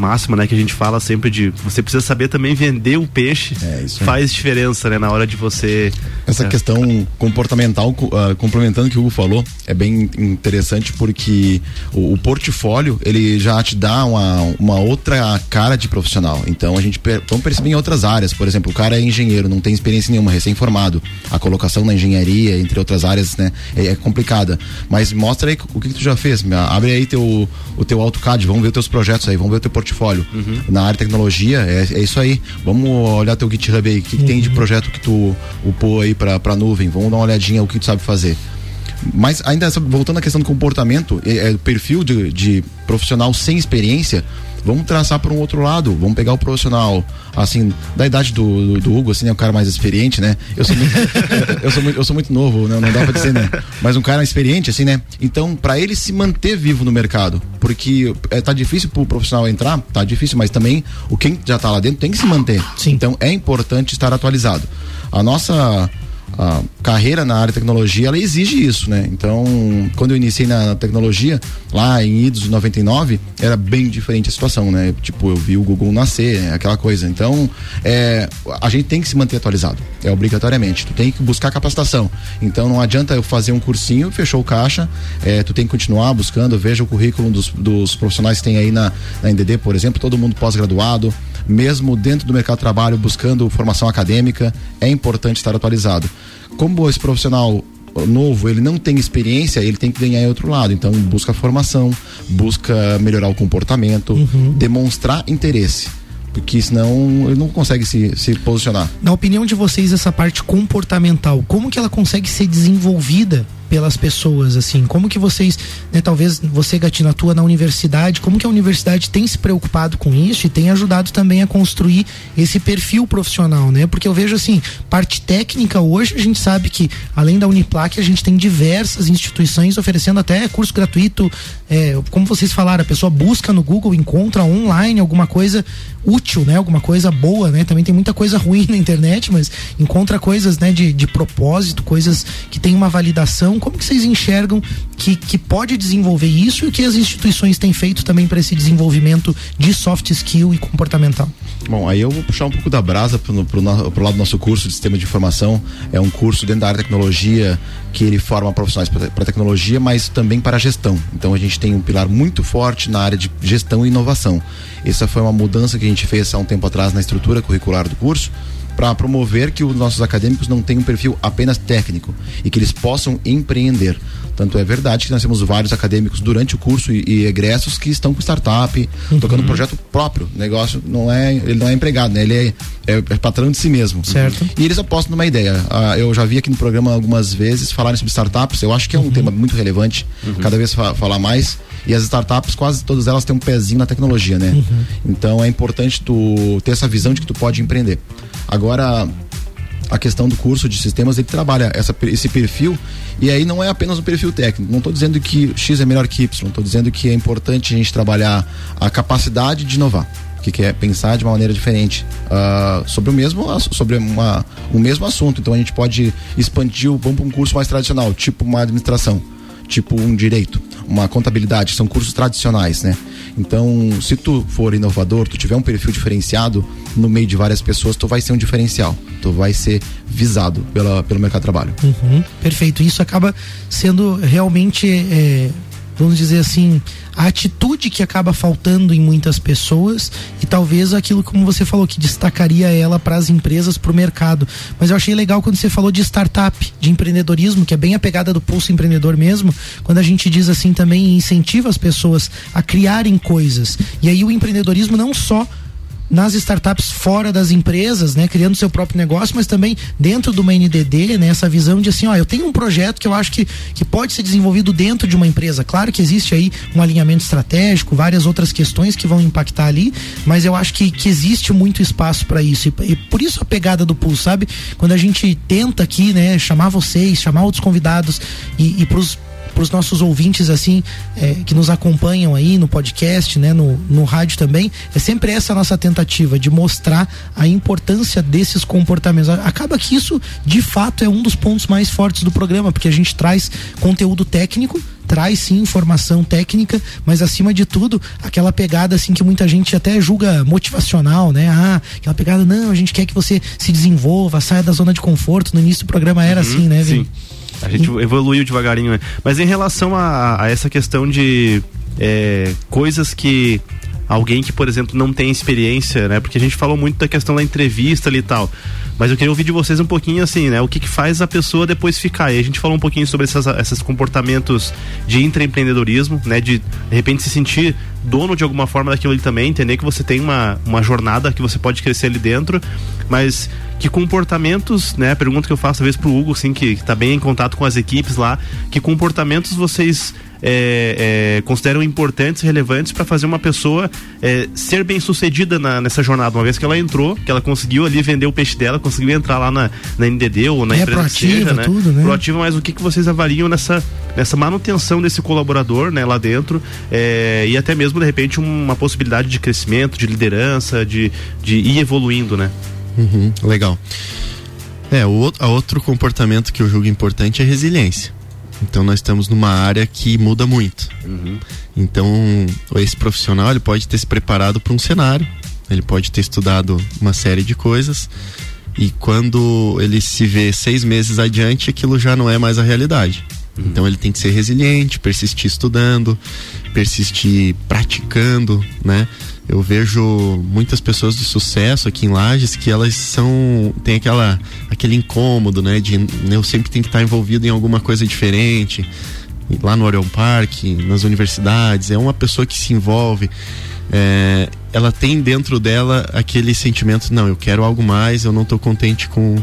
máxima, né, que a gente fala sempre de você precisa saber também vender o peixe. aí. faz diferença, né, na hora de você Essa é. questão comportamental, co- ah, complementando o que o Hugo falou, é bem interessante porque o, o portfólio, ele já te dá uma, uma outra cara de profissional. Então a gente per, vamos perceber em outras áreas. Por exemplo, o cara é engenheiro, não tem experiência nenhuma, recém-formado. A colocação na engenharia, entre outras áreas, né, é, é complicada. Mas mostra aí o que, que tu já fez. Abre aí teu, o teu AutoCAD, vamos ver os teus projetos aí, vamos ver o teu portfólio. Na área de tecnologia, é, é isso aí. Vamos olhar teu GitHub aí, o que, que tem de projeto que tu upou aí pra, pra nuvem. Vamos dar uma olhadinha o que tu sabe fazer. Mas ainda voltando à questão do comportamento, é, é, o perfil de, de profissional sem experiência, vamos traçar para um outro lado. Vamos pegar o profissional, assim, da idade do, do, do Hugo, assim, né? O cara mais experiente, né? Eu sou muito, eu sou muito, eu sou muito novo, né? Não dá pra dizer, né? Mas um cara experiente, assim, né? Então, para ele se manter vivo no mercado, porque é, tá difícil pro profissional entrar, tá difícil, mas também o quem já tá lá dentro tem que se manter. Então, é importante estar atualizado. A nossa a carreira na área de tecnologia ela exige isso, né? Então, quando eu iniciei na tecnologia, lá em idos 99, era bem diferente a situação, né? Tipo, eu vi o Google nascer, né? aquela coisa. Então, é, a gente tem que se manter atualizado, é obrigatoriamente. Tu tem que buscar capacitação. Então, não adianta eu fazer um cursinho, fechou o caixa, é, tu tem que continuar buscando, veja o currículo dos, dos profissionais que tem aí na, na NDD, por exemplo, todo mundo pós-graduado, mesmo dentro do mercado de trabalho, buscando formação acadêmica, é importante estar atualizado. Como esse profissional novo, ele não tem experiência, ele tem que ganhar em outro lado. Então, busca formação, busca melhorar o comportamento, demonstrar interesse. Porque senão ele não consegue se, se posicionar. Na opinião de vocês, essa parte comportamental, como que ela consegue ser desenvolvida pelas pessoas, assim? Como que vocês, né, talvez você, Gatina, atua na universidade, como que a universidade tem se preocupado com isso e tem ajudado também a construir esse perfil profissional, né? Porque eu vejo, assim, parte técnica hoje, a gente sabe que, além da Uniplac, a gente tem diversas instituições oferecendo até curso gratuito, é, como vocês falaram, a pessoa busca no Google, encontra online alguma coisa útil, né? Alguma coisa boa, né? Também tem muita coisa ruim na internet, mas encontra coisas, né, de, de propósito, coisas que tem uma validação. Como que vocês enxergam que, que pode desenvolver isso e o que as instituições têm feito também para esse desenvolvimento de soft skill e comportamental? Bom, aí eu vou puxar um pouco da brasa no- pro lado do nosso curso de sistema de informação. É um curso dentro da área de tecnologia que ele forma profissionais para tecnologia, mas também para gestão. Então a gente tem um pilar muito forte na área de gestão e inovação. Essa foi uma mudança que a gente fez há um tempo atrás na estrutura curricular do curso para promover que os nossos acadêmicos não tenham um perfil apenas técnico e que eles possam empreender. Tanto é verdade que nós temos vários acadêmicos durante o curso e, e egressos que estão com startup, tocando um projeto próprio. O negócio não é, ele não é empregado, né? Ele é, é, é patrão de si mesmo. Certo. E eles apostam numa ideia. Ah, eu já vi aqui no programa algumas vezes falarem sobre startups. Eu acho que é um tema muito relevante, cada vez fa- falar mais. E as startups, quase todas elas têm um pezinho na tecnologia, né? Então é importante tu ter essa visão de que tu pode empreender. Agora, a questão do curso de sistemas, ele trabalha essa, esse perfil e aí não é apenas um perfil técnico. Não estou dizendo que X é melhor que Y, estou dizendo que é importante a gente trabalhar a capacidade de inovar. Que, que é pensar de uma maneira diferente ah, sobre o mesmo sobre uma, o mesmo assunto. Então a gente pode expandir o vamos para um curso mais tradicional, tipo uma administração, tipo um direito, uma contabilidade, são cursos tradicionais, né? Então, se tu for inovador, tu tiver um perfil diferenciado no meio de várias pessoas, tu vai ser um diferencial. Tu vai ser visado pela, pelo mercado de trabalho. Uhum, perfeito. Isso acaba sendo realmente, é, vamos dizer assim, a atitude que acaba faltando em muitas pessoas e talvez aquilo, como você falou, que destacaria ela para as empresas, para o mercado. Mas eu achei legal quando você falou de startup, de empreendedorismo, que é bem a pegada do pulso empreendedor mesmo, quando a gente diz assim também incentiva as pessoas a criarem coisas. E aí o empreendedorismo não só nas startups fora das empresas, né, criando seu próprio negócio, mas também dentro de uma NDD, né, essa visão de assim, ó, eu tenho um projeto que eu acho que, que pode ser desenvolvido dentro de uma empresa. Claro que existe aí um alinhamento estratégico, várias outras questões que vão impactar ali, mas eu acho que, que existe muito espaço para isso e, e por isso a pegada do Pulse, sabe? Quando a gente tenta aqui, né, chamar vocês, chamar outros convidados e, e pros para os nossos ouvintes assim é, que nos acompanham aí no podcast, né, no, no rádio também, é sempre essa a nossa tentativa de mostrar a importância desses comportamentos. Acaba que isso, de fato, é um dos pontos mais fortes do programa, porque a gente traz conteúdo técnico, traz sim informação técnica, mas acima de tudo, aquela pegada assim que muita gente até julga motivacional, né? Ah, aquela pegada, não, a gente quer que você se desenvolva, saia da zona de conforto. No início do programa era Uhum, assim, né, Vini? sim. A gente evoluiu devagarinho, né? Mas em relação a, a essa questão de é, coisas que alguém que, por exemplo, não tem experiência, né? Porque a gente falou muito da questão da entrevista ali e tal. Mas eu queria ouvir de vocês um pouquinho assim, né? O que, que faz a pessoa depois ficar? E a gente falou um pouquinho sobre essas, esses comportamentos de intraempreendedorismo, né? De, de repente, se sentir dono de alguma forma daquilo ali também, entender que você tem uma, uma jornada que você pode crescer ali dentro, mas que comportamentos, né? A pergunta que eu faço às vezes pro Hugo, assim, que, que tá bem em contato com as equipes lá, que comportamentos vocês é, é, consideram importantes relevantes para fazer uma pessoa é, ser bem sucedida na, nessa jornada, uma vez que ela entrou, que ela conseguiu ali vender o peixe dela, conseguiu entrar lá na, na NDD ou na É, empresa proativa, seja, né? tudo, né? Proativa, mas o que, que vocês avaliam nessa, nessa manutenção desse colaborador, né, lá dentro, é, e até mesmo, de repente, uma possibilidade de crescimento, de liderança, de, de ir evoluindo, né? Uhum, legal. É, o outro, a outro comportamento que eu julgo importante é resiliência. Então nós estamos numa área que muda muito. Então esse profissional ele pode ter se preparado para um cenário, ele pode ter estudado uma série de coisas e quando ele se vê seis meses adiante, aquilo já não é mais a realidade. Então ele tem que ser resiliente, persistir estudando, persistir praticando, né? Eu vejo muitas pessoas de sucesso aqui em Lages que elas são tem aquela aquele incômodo, né, de eu sempre tenho que estar envolvido em alguma coisa diferente. Lá no Orion Park, nas universidades, é uma pessoa que se envolve é, ela tem dentro dela aquele sentimento, não, eu quero algo mais, eu não estou contente com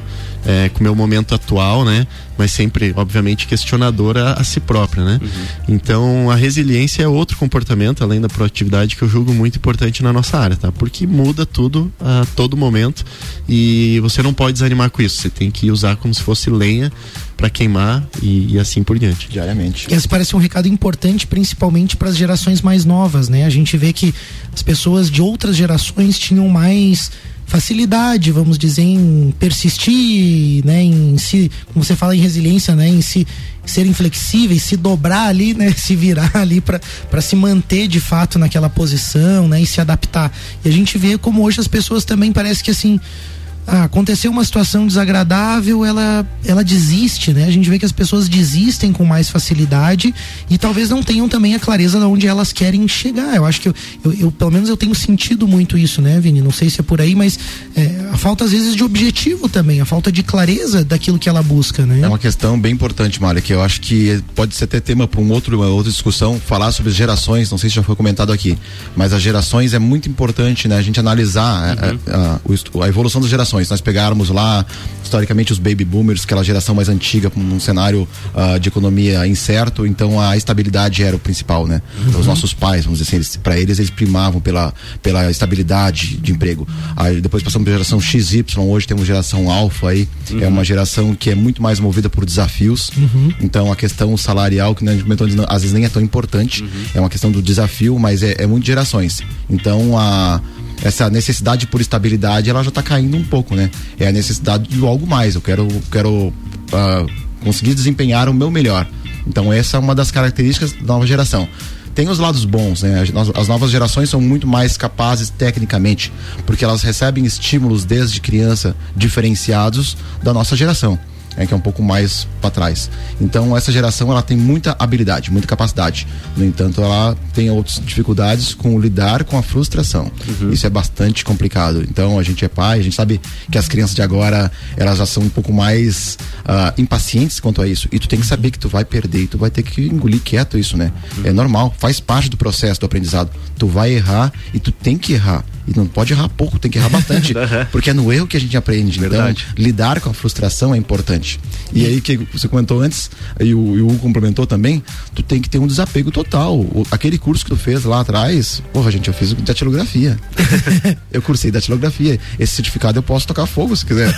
é, com o meu momento atual, né? Mas sempre, obviamente, questionadora a, a si própria, né? Então, a resiliência é outro comportamento, além da proatividade, que eu julgo muito importante na nossa área, tá? Porque muda tudo a todo momento e você não pode desanimar com isso, você tem que usar como se fosse lenha para queimar e, e assim por diante. Diariamente. E esse parece um recado importante, principalmente para as gerações mais novas, né? A gente vê que as pessoas de outras gerações tinham mais facilidade, vamos dizer, em persistir, né, em se, como você fala em resiliência, né, em se serem flexíveis, se dobrar ali, né, se virar ali para se manter de fato naquela posição, né, e se adaptar. E a gente vê como hoje as pessoas também parece que assim, ah, aconteceu uma situação desagradável, ela, ela desiste, né? A gente vê que as pessoas desistem com mais facilidade e talvez não tenham também a clareza de onde elas querem chegar. Eu acho que eu, eu, eu, pelo menos eu tenho sentido muito isso, né, Vini? Não sei se é por aí, mas é, a falta às vezes de objetivo também, a falta de clareza daquilo que ela busca, né? É uma questão bem importante, Mário, que eu acho que pode ser até tema para um outro, uma outra discussão, falar sobre gerações, não sei se já foi comentado aqui, mas as gerações é muito importante, né? A gente analisar a- a, a- a evolução das gerações. Nós pegarmos lá, historicamente, os baby boomers, aquela geração mais antiga, com um cenário ah, de economia incerto, então a estabilidade era o principal, né? Os nossos pais, vamos dizer assim, para eles, eles primavam pela, pela estabilidade de emprego. Aí depois passamos para a geração XY, hoje temos geração alfa aí, é uma geração que é muito mais movida por desafios. Então a questão salarial, que né, às vezes nem é tão importante, é uma questão do desafio, mas é, é muito de gerações. Então a essa necessidade por estabilidade ela já está caindo um pouco, né? É a necessidade de algo mais. Eu quero, quero ah, conseguir desempenhar o meu melhor. Então essa é uma das características da nova geração. Tem os lados bons, né? As novas gerações são muito mais capazes tecnicamente, porque elas recebem estímulos desde criança diferenciados da nossa geração. É, que é um pouco mais para trás. Então essa geração ela tem muita habilidade, muita capacidade. No entanto, ela tem outras dificuldades com lidar com a frustração. Isso é bastante complicado. Então a gente é pai, a gente sabe que as crianças de agora elas já são um pouco mais ah, impacientes quanto a isso. E tu tem que saber que tu vai perder e tu vai ter que engolir quieto isso, né? É normal, faz parte do processo do aprendizado. Tu vai errar e tu tem que errar. E não pode errar pouco, tem que errar bastante. porque é no erro que a gente aprende. Verdade. Então, lidar com a frustração é importante. E aí que você comentou antes, e o, e o Hugo complementou também, tu tem que ter um desapego total. O- aquele curso que tu fez lá atrás, porra, gente, eu fiz datilografia. eu cursei datilografia. Esse certificado eu posso tocar fogo se quiser.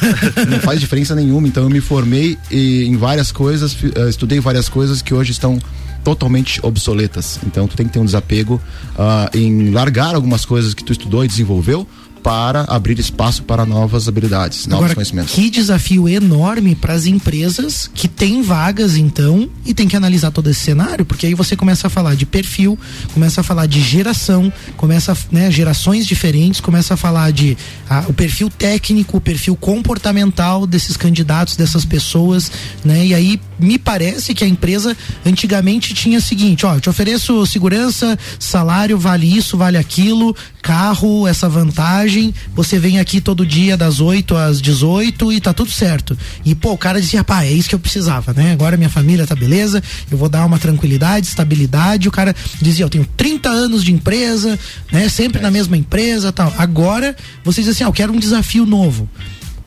Não faz diferença nenhuma. Então eu me formei e, em várias coisas, eh, estudei várias coisas que hoje estão totalmente obsoletas. Então tu tem que ter um desapego ah, em largar algumas coisas que tu estudou e desenvolveu para abrir espaço para novas habilidades, novos Agora, conhecimentos. que desafio enorme para as empresas que têm vagas, então, e tem que analisar todo esse cenário, porque aí você começa a falar de perfil, começa a falar de geração, começa, a, né, gerações diferentes, começa a falar de ah, o perfil técnico, o perfil comportamental desses candidatos, dessas pessoas, né? E aí me parece que a empresa antigamente tinha o seguinte, ó, te ofereço segurança, salário, vale isso, vale aquilo, carro, essa vantagem, você vem aqui todo dia das 8 às 18 e tá tudo certo. E pô, o cara dizia, pá, é isso que eu precisava, né? Agora minha família tá beleza, eu vou dar uma tranquilidade, estabilidade. O cara dizia, eu tenho 30 anos de empresa, né? Sempre na mesma empresa, tal. Agora você diz assim, ah, eu quero um desafio novo.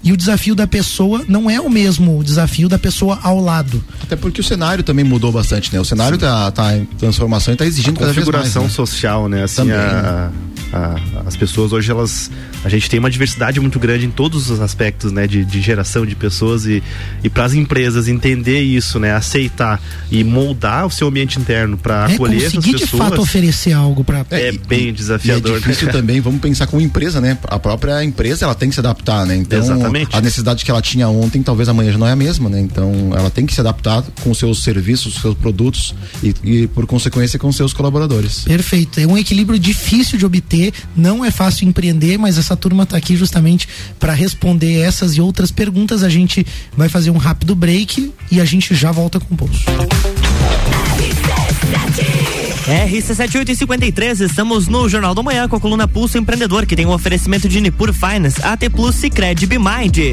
E o desafio da pessoa não é o mesmo desafio da pessoa ao lado. Até porque o cenário também mudou bastante, né? O cenário tá, tá em transformação e tá exigindo cada vez mais. configuração né? social, né? Assim, Também, a- a- as pessoas hoje elas a gente tem uma diversidade muito grande em todos os aspectos, né? De, de geração de pessoas e, e para as empresas entender isso, né? Aceitar e moldar o seu ambiente interno para É acolher essas conseguir de pessoas. fato oferecer algo para é, bem E é desafiador. difícil né? também, vamos pensar como empresa, né? A própria empresa, ela tem que se adaptar, né? Então, Exatamente. a necessidade que ela tinha ontem, talvez amanhã já não é a mesma, né? Então, ela tem que se adaptar com os seus serviços, seus produtos e, e, por consequência, com seus colaboradores. Perfeito. É um equilíbrio difícil de obter, não é fácil empreender, mas essa turma está aqui justamente para responder essas e outras perguntas. A gente vai fazer um rápido break e a gente já volta com o pulso. RC7853, estamos no Jornal da Manhã com a coluna Pulso Empreendedor, que tem um oferecimento de Nipur Finance, AT Plus Cicred Bimind.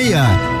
meia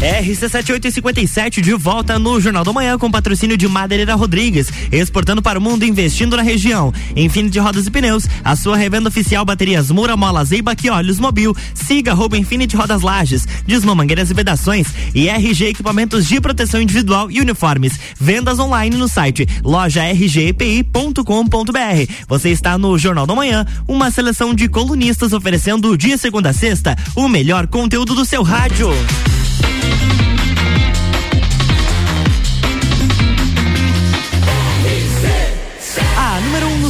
RC7857 de volta no Jornal da Manhã com patrocínio de Madeireira Rodrigues, exportando para o mundo, investindo na região. Infinity Rodas e Pneus, a sua revenda oficial baterias Moura, Mola, Zeiba e Olhos Mobil. Siga arroba Infinity Rodas Lages, Desmã Mangueiras e Vedações e RG Equipamentos de Proteção Individual e Uniformes. Vendas online no site loja rgepi.com.br. Você está no Jornal da Manhã, uma seleção de colunistas oferecendo dia segunda a sexta o melhor conteúdo do seu rádio.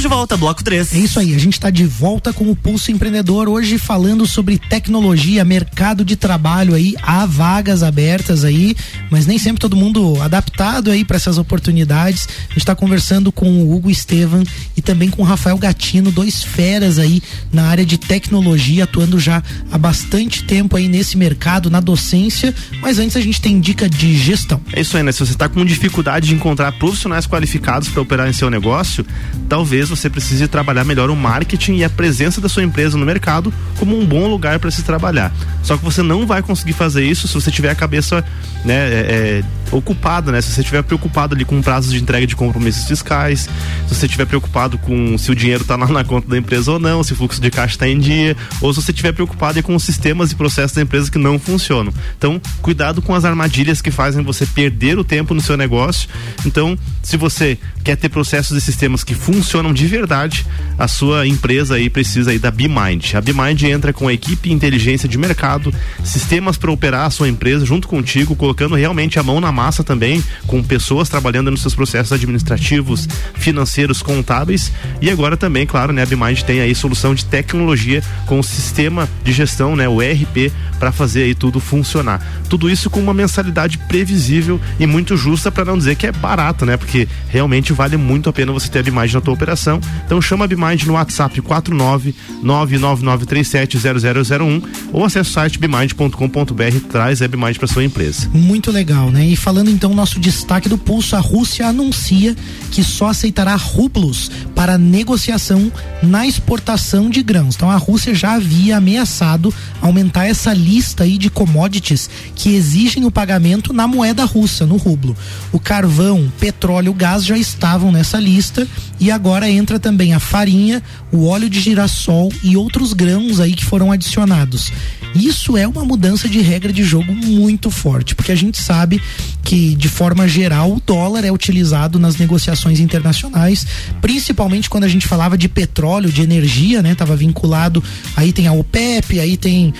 Estamos de volta, bloco 3. É isso aí, a gente está de volta com o Pulso Empreendedor, hoje falando sobre tecnologia, mercado de trabalho aí, há vagas abertas aí, mas nem sempre todo mundo adaptado aí para essas oportunidades. A gente está conversando com o Hugo Estevam e também com o Rafael Gatino, dois feras aí na área de tecnologia, atuando já há bastante tempo aí nesse mercado, na docência, mas antes a gente tem dica de gestão. É isso aí, né? Se você está com dificuldade de encontrar profissionais qualificados para operar em seu negócio, talvez você precise trabalhar melhor o marketing e a presença da sua empresa no mercado como um bom lugar para se trabalhar. Só que você não vai conseguir fazer isso se você tiver a cabeça né, é, é, ocupada, né? Se você estiver preocupado ali com prazos de entrega de compromissos fiscais, se você estiver preocupado com se o dinheiro está lá na conta da empresa ou não, se o fluxo de caixa está em dia, ou se você estiver preocupado com os sistemas e processos da empresa que não funcionam. Então, cuidado com as armadilhas que fazem você perder o tempo no seu negócio. Então, se você quer ter processos e sistemas que funcionam de verdade, a sua empresa aí precisa aí da BeMind. A BeMind entra com a equipe inteligência de mercado, sistemas para operar a sua empresa junto contigo, colocando realmente a mão na massa também, com pessoas trabalhando nos seus processos administrativos, financeiros, contábeis e agora também, claro, né, a BeMind tem aí solução de tecnologia com o sistema de gestão, né, o ERP, para fazer aí tudo funcionar. Tudo isso com uma mensalidade previsível e muito justa para não dizer que é barato, né? Porque realmente vale muito a pena você ter a BeMind na tua operação. Então chama a BeMind no WhatsApp 49999370001 ou acesse o site bemind.com.br traz a BeMind para sua empresa. Muito legal, né? E falando então nosso destaque do pulso, a Rússia anuncia que só aceitará rublos para negociação na exportação de grãos. Então a Rússia já havia ameaçado aumentar essa lista aí de commodities que exigem o pagamento na moeda russa, no rublo. O carvão, petróleo, gás já estavam nessa lista e agora entra também a farinha, o óleo de girassol e outros grãos aí que foram adicionados. Isso é uma mudança de regra de jogo muito forte, porque a gente sabe que, de forma geral, o dólar é utilizado nas negociações internacionais, principalmente quando a gente falava de petróleo, de energia, né? Tava vinculado, aí tem a OPEP, aí tem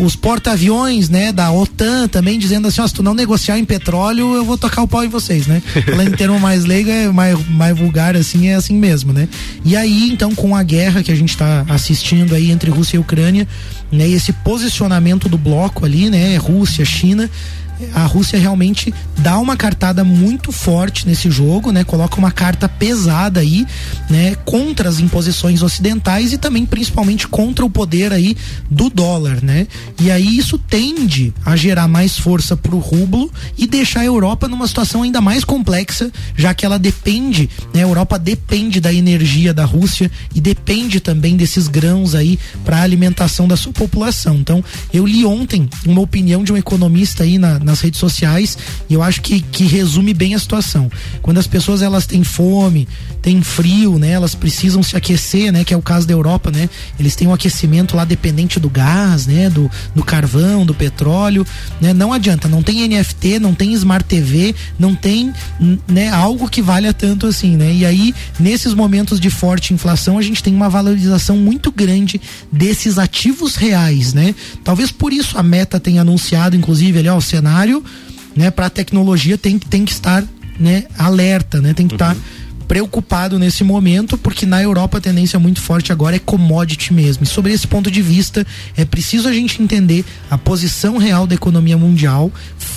os porta-aviões, né, da OTAN também dizendo assim, ó, se tu não negociar em petróleo, eu vou tocar o pau em vocês, né? Falando em termo mais leigo, é mais, mais vulgar assim, é assim mesmo, né? E aí, então, com a guerra que a gente está assistindo aí entre Rússia e Ucrânia, né, e esse posicionamento do bloco ali, né, Rússia, China, a Rússia realmente dá uma cartada muito forte nesse jogo, né? Coloca uma carta pesada aí, né? Contra as imposições ocidentais e também principalmente contra o poder aí do dólar, né? E aí isso tende a gerar mais força para o rublo e deixar a Europa numa situação ainda mais complexa, já que ela depende, né? A Europa depende da energia da Rússia e depende também desses grãos aí para alimentação da sua população. Então, eu li ontem uma opinião de um economista aí na, nas redes sociais e eu acho que, que resume bem a situação. Quando as pessoas elas têm fome, têm frio, né? Elas precisam se aquecer, né? Que é o caso da Europa, né? Eles têm um aquecimento lá dependente do gás, né? Do, do carvão, do petróleo, né? Não adianta, não tem NFT, não tem Smart TV, não tem, né? Algo que valha tanto assim, né? E aí, nesses momentos de forte inflação, a gente tem uma valorização muito grande desses ativos reais, né? Talvez por isso a Meta tenha anunciado, inclusive, ali, ó, o cenário, né? Para a tecnologia tem, tem que estar, né? Alerta, né? Tem que estar preocupado nesse momento, porque na Europa a tendência muito forte agora é commodity mesmo. E sobre esse ponto de vista, é preciso a gente entender a posição real da economia mundial,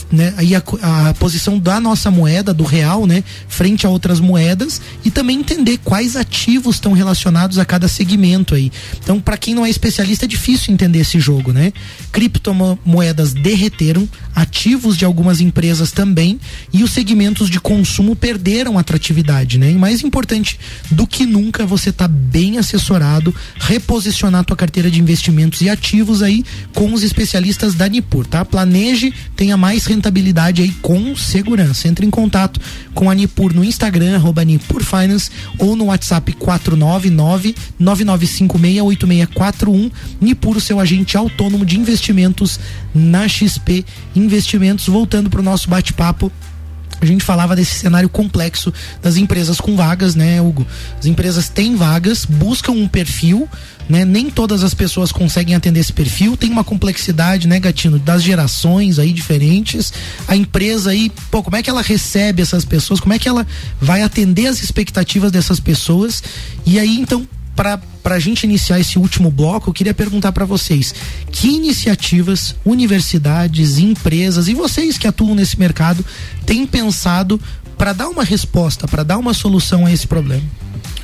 né? E a, a posição da nossa moeda, do real, né? Frente a outras moedas e também entender quais ativos estão relacionados a cada segmento aí. Então, para quem não é especialista, é difícil entender esse jogo, né? Criptomoedas derreteram, ativos de algumas empresas também e os segmentos de consumo perderam atratividade, né? E mais importante do que nunca você tá bem assessorado, reposicionar tua carteira de investimentos e ativos aí com os especialistas da Nipur, tá? Planeje, tenha mais rentabilidade aí com segurança. Entre em contato com a Nipur no Instagram, arroba Nipur Finance ou no WhatsApp 499 99568641 Nipur, o seu agente autônomo de investimentos na XP Investimentos. Voltando para o nosso bate-papo a gente falava desse cenário complexo das empresas com vagas, né, Hugo? As empresas têm vagas, buscam um perfil, né? Nem todas as pessoas conseguem atender esse perfil, tem uma complexidade, né, Gatino, das gerações aí diferentes. A empresa aí, pô, como é que ela recebe essas pessoas? Como é que ela vai atender as expectativas dessas pessoas? E aí, então, para a gente iniciar esse último bloco, eu queria perguntar para vocês: que iniciativas, universidades, empresas e vocês que atuam nesse mercado têm pensado para dar uma resposta, para dar uma solução a esse problema?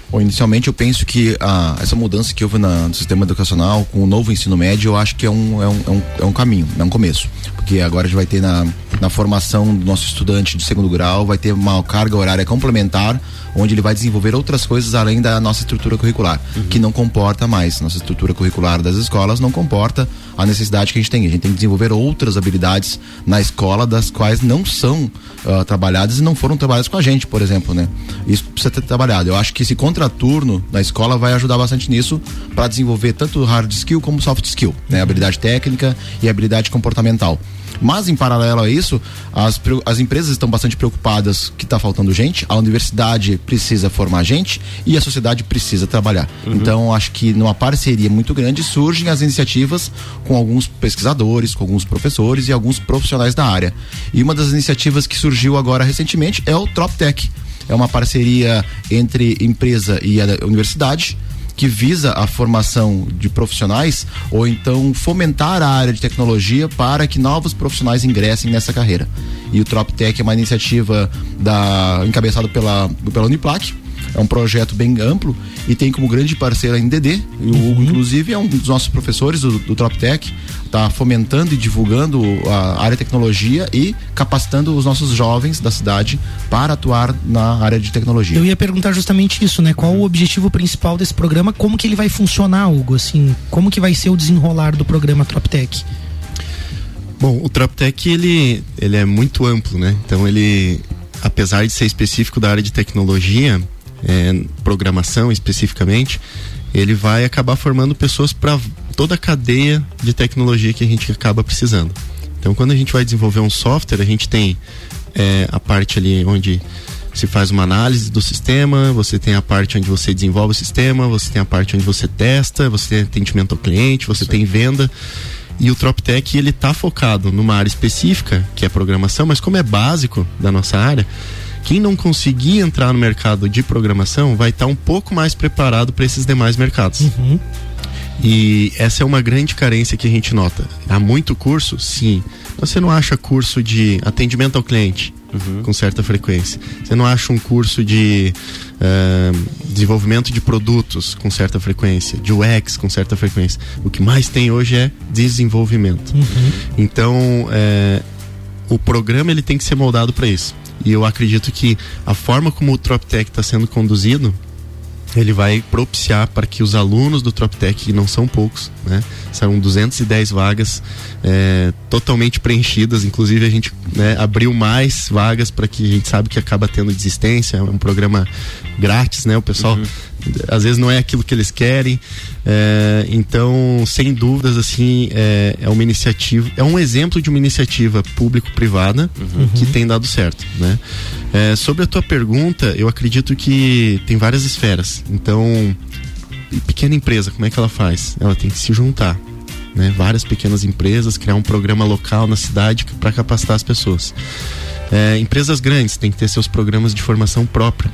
Bom, inicialmente eu penso que ah, essa mudança que houve na, no sistema educacional com o novo ensino médio, eu acho que é um, é um, é um, é um caminho, é um começo. Porque agora a gente vai ter na, na formação do nosso estudante de segundo grau, vai ter uma carga horária complementar, onde ele vai desenvolver outras coisas além da nossa estrutura curricular, que não comporta mais. Nossa estrutura curricular das escolas não comporta a necessidade que a gente tem. A gente tem que desenvolver outras habilidades na escola, das quais não são ah, trabalhadas e não foram trabalhadas com a gente, por exemplo, né? Isso precisa ter trabalhado. Eu acho que esse contraturno na escola vai ajudar bastante nisso para desenvolver tanto hard skill como soft skill, né? Habilidade técnica e habilidade comportamental. Mas, em paralelo a isso, as, as empresas estão bastante preocupadas que está faltando gente, a universidade precisa formar gente e a sociedade precisa trabalhar. Então, acho que numa parceria muito grande surgem as iniciativas com alguns pesquisadores, com alguns professores e alguns profissionais da área. E uma das iniciativas que surgiu agora recentemente é o TropTech. É uma parceria entre empresa e a universidade que visa a formação de profissionais ou então fomentar a área de tecnologia para que novos profissionais ingressem nessa carreira. E o TropTech é uma iniciativa da encabeçado pela pela Uniplac. É um projeto bem amplo e tem como grande parceiro a NDD. E o Hugo, inclusive, é um dos nossos professores do, do TropTech. Está fomentando e divulgando a área de tecnologia e capacitando os nossos jovens da cidade para atuar na área de tecnologia. Eu ia perguntar justamente isso, né? Qual o objetivo principal desse programa? Como que ele vai funcionar, Hugo? Assim, como que vai ser o desenrolar do programa TropTech? Bom, o TropTech ele, ele é muito amplo, né? Então ele, apesar de ser específico da área de tecnologia, é, programação especificamente, ele vai acabar formando pessoas para toda a cadeia de tecnologia que a gente acaba precisando. Então, quando a gente vai desenvolver um software, a gente tem é, a parte ali onde se faz uma análise do sistema, você tem a parte onde você desenvolve o sistema, você tem a parte onde você testa, você tem atendimento ao cliente, você tem venda. E o TropTech ele tá focado numa área específica, que é programação, mas como é básico da nossa área, quem não conseguir entrar no mercado de programação vai estar um pouco mais preparado para esses demais mercados. E essa é uma grande carência que a gente nota. Há muito curso? Sim. Você não acha curso de atendimento ao cliente com certa frequência. Você não acha um curso de ah, desenvolvimento de produtos com certa frequência, de UX com certa frequência. O que mais tem hoje é desenvolvimento. Então, é, o programa ele tem que ser moldado para isso. E eu acredito que a forma como o TropTech está sendo conduzido, ele vai propiciar para que os alunos do TropTech, que não são poucos, né? São 210 vagas é, totalmente preenchidas. Inclusive, a gente né, abriu mais vagas para que a gente sabe que acaba tendo desistência. É um programa grátis, né? O pessoal às vezes não é aquilo que eles querem. É, então, sem dúvidas, assim, é, é uma iniciativa, é um exemplo de uma iniciativa público-privada que tem dado certo, né? É, sobre a tua pergunta, eu acredito que tem várias esferas. Então, pequena empresa, como é que ela faz? Ela tem que se juntar. Né? Várias pequenas empresas, criar um programa local na cidade para capacitar as pessoas. É, empresas grandes têm que ter seus programas de formação própria.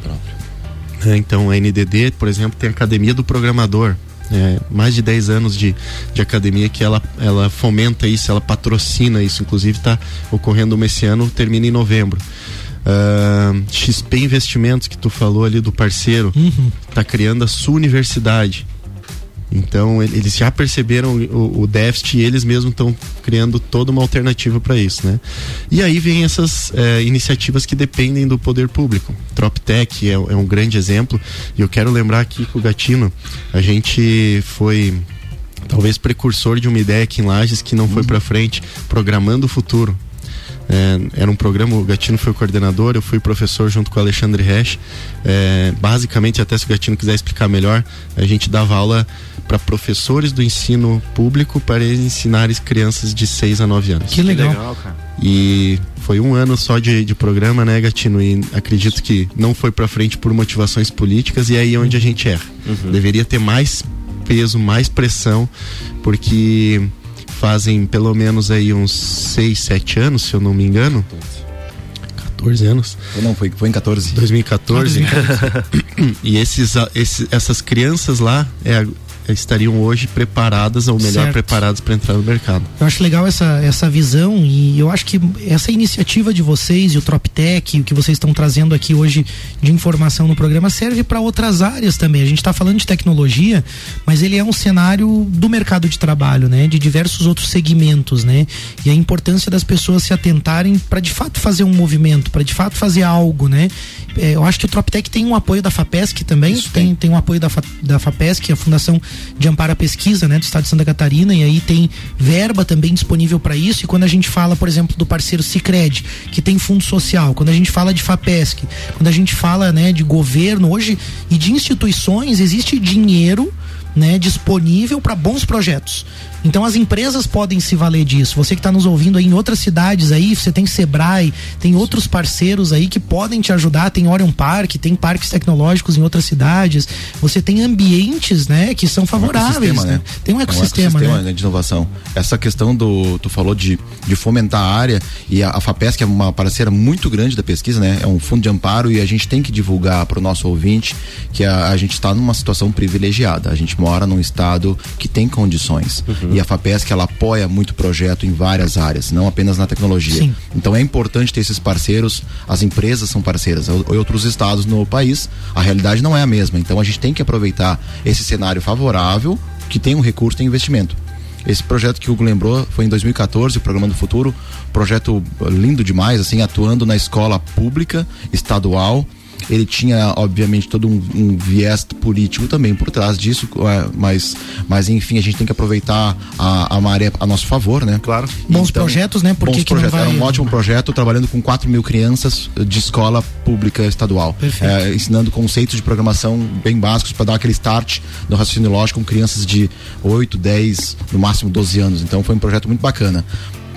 É, então, a NDD, por exemplo, tem a Academia do Programador. É, mais de 10 anos de, de academia que ela, ela fomenta isso, ela patrocina isso. Inclusive, está ocorrendo uma esse ano, termina em novembro. Ah, XP Investimentos, que tu falou ali do parceiro, está criando a sua universidade. Então, ele- eles já perceberam o, o déficit e eles mesmos estão criando toda uma alternativa para isso, né? E aí vem essas eh, iniciativas que dependem do poder público. TropTech é, é um grande exemplo. E eu quero lembrar aqui com o Gatino, a gente foi talvez precursor de uma ideia aqui em Lages que não foi para frente, programando o futuro. É, era um programa, o Gatino foi o coordenador, eu fui professor junto com o Alexandre Resch. É, basicamente, até se o Gatino quiser explicar melhor, a gente dava aula para professores do ensino público para eles ensinarem crianças de 6 a 9 anos. Que legal. cara. E foi um ano só de, de programa, né, Gatino? E acredito que não foi pra frente por motivações políticas e é aí onde a gente erra. Deveria ter mais peso, mais pressão, porque fazem pelo menos aí uns 6, 7 anos, se eu não me engano. 14 anos. Não, foi, foi em 14. 2014. Ah, e esses, esses- essas crianças lá é, estariam hoje preparadas, ou melhor, Certo. preparadas para entrar no mercado. Eu acho legal essa, essa visão e eu acho que essa iniciativa de vocês e o TropTech, o que vocês estão trazendo aqui hoje de informação no programa, serve para outras áreas também. A gente está falando de tecnologia, mas ele é um cenário do mercado de trabalho, né? De diversos outros segmentos, né? E a importância das pessoas se atentarem para de fato fazer um movimento, para de fato fazer algo, né? É, eu acho que o TropTech tem um apoio da FAPESC também, tem, tem um apoio da, da FAPESC, a Fundação de Amparo à Pesquisa, né, do Estado de Santa Catarina, e aí tem verba também disponível para isso. E quando a gente fala, por exemplo, do parceiro Cicred, que tem fundo social, quando a gente fala de FAPESC, quando a gente fala, né, de governo hoje e de instituições, existe dinheiro né, disponível para bons projetos. Então as empresas podem se valer disso. Você que está nos ouvindo aí em outras cidades aí, você tem Sebrae, tem outros parceiros aí que podem te ajudar. Tem Orion Park, tem parques tecnológicos em outras cidades. Você tem ambientes, né, que são favoráveis. ecossistema, né? Tem um ecossistema, né? de inovação. Essa questão do, tu falou de, de fomentar a área e a, a FAPESC é uma parceira muito grande da pesquisa, né? É um fundo de amparo e a gente tem que divulgar para o nosso ouvinte que a, a gente está numa situação privilegiada. A gente mora num estado que tem condições e a FAPESC ela apoia muito projeto em várias áreas, não apenas na tecnologia. Sim. Então é importante ter esses parceiros, as empresas são parceiras, ou ou outros estados no país, a realidade não é a mesma. Então a gente tem que aproveitar esse cenário favorável que tem um recurso de investimento. Esse projeto que o Hugo lembrou foi em 2014, o Programa do Futuro, projeto lindo demais, assim, atuando na escola pública, estadual. Ele tinha, obviamente, todo um, um viés político também por trás disso, é, mas, mas enfim, a gente tem que aproveitar a, a maré a nosso favor, né? Claro. Bons projetos, né? Por que bons que não projetos. vai- Era um ótimo projeto, trabalhando com 4 mil crianças de escola pública estadual. Perfeito. É, ensinando conceitos de programação bem básicos para dar aquele start no raciocínio lógico com crianças de 8, 10, no máximo 12 anos. Então foi um projeto muito bacana.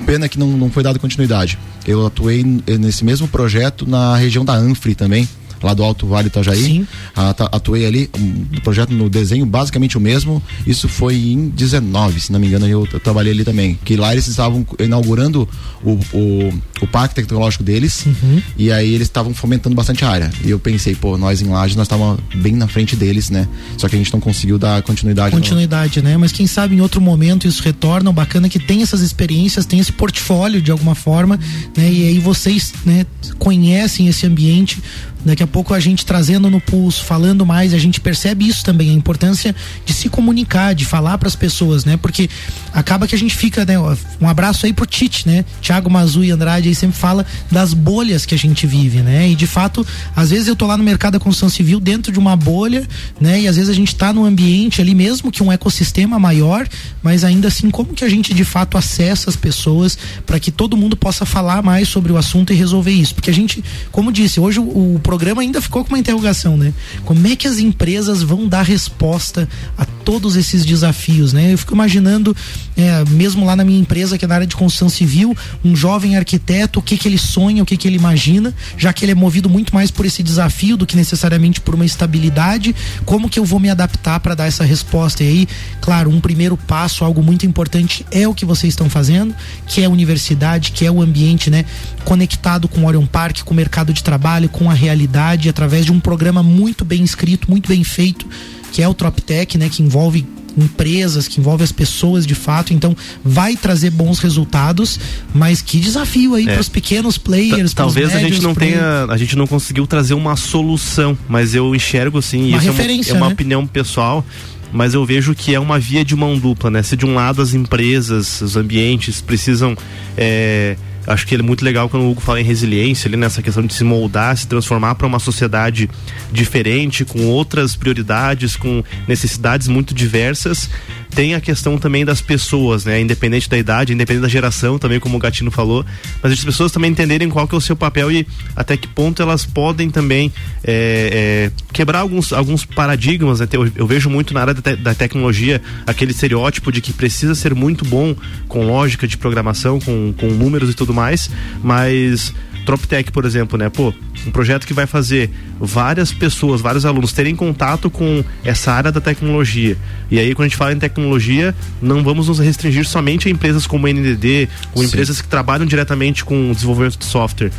Pena que não, não foi dado continuidade. Eu atuei n- nesse mesmo projeto na região da Anfre também, lá do Alto Vale Itajaí. Sim. Ah, tá- atuei ali, um projeto no desenho basicamente o mesmo. Isso foi em 19, se não me engano, eu, trabalhei ali também. Que lá eles estavam inaugurando o, o, o parque tecnológico deles. Uhum. E aí eles estavam fomentando bastante a área. E eu pensei, pô, nós em Lages, nós estávamos bem na frente deles, né? Só que a gente não conseguiu dar continuidade. no- continuidade, né? Mas quem sabe em outro momento isso retorna. O bacana é que tem essas experiências, tem esse portfólio de alguma forma, né? E aí vocês, né, conhecem esse ambiente. Daqui a pouco a gente trazendo no pulso, falando mais, a gente percebe isso também, a importância de se comunicar, de falar para as pessoas, né? Porque acaba que a gente fica, né? Um abraço aí pro Tite, né? Tiago Mazu e Andrade aí sempre fala das bolhas que a gente vive, né? E de fato, às vezes eu tô lá no mercado da construção civil dentro de uma bolha, né? E às vezes a gente tá num ambiente ali mesmo que um ecossistema maior, mas ainda assim como que a gente de fato acessa as pessoas para que todo mundo possa falar mais sobre o assunto e resolver isso? Porque a gente, como disse, hoje o, o programa ainda ficou com uma interrogação, né? Como é que as empresas vão dar resposta a todos esses desafios, né? Eu fico imaginando, é, mesmo lá na minha empresa, que é na área de construção civil, um jovem arquiteto, o que que ele sonha, o que que ele imagina, já que ele é movido muito mais por esse desafio do que necessariamente por uma estabilidade, como que eu vou me adaptar para dar essa resposta? E aí, claro, um primeiro passo, algo muito importante é o que vocês estão fazendo, que é a universidade, que é o ambiente, né, conectado com o Orion Park, com o mercado de trabalho, com a realidade, através de um programa muito bem escrito, muito bem feito, que é o TropTech, né, que envolve empresas, que envolve as pessoas de fato, então vai trazer bons resultados, mas que desafio aí É. para os pequenos players, Ta- Talvez pros a gente médios, não pro- tenha, a gente não conseguiu trazer uma solução, mas eu enxergo assim, Uma isso referência, é uma, é uma né? opinião pessoal, mas eu vejo que é uma via de mão dupla, né? Se de um lado as empresas, os ambientes precisam é, Acho que ele é muito legal quando o Hugo fala em resiliência, ali nessa questão de se moldar, se transformar para uma sociedade diferente, com outras prioridades, com necessidades muito diversas. Tem a questão também das pessoas, né? Independente da idade, independente da geração, também como o Gatino falou, mas as pessoas também entenderem qual que é o seu papel e até que ponto elas podem também é, é, quebrar alguns, alguns paradigmas. Né? Eu, eu vejo muito na área da, te- da tecnologia aquele estereótipo de que precisa ser muito bom com lógica de programação, com, com números e tudo mais, mas TropTech, por exemplo, né? Pô, um projeto que vai fazer várias pessoas, vários alunos terem contato com essa área da tecnologia. E aí, quando a gente fala em tecnologia, não vamos nos restringir somente a empresas como a NDD, ou Sim. empresas que trabalham diretamente com desenvolvimento de software.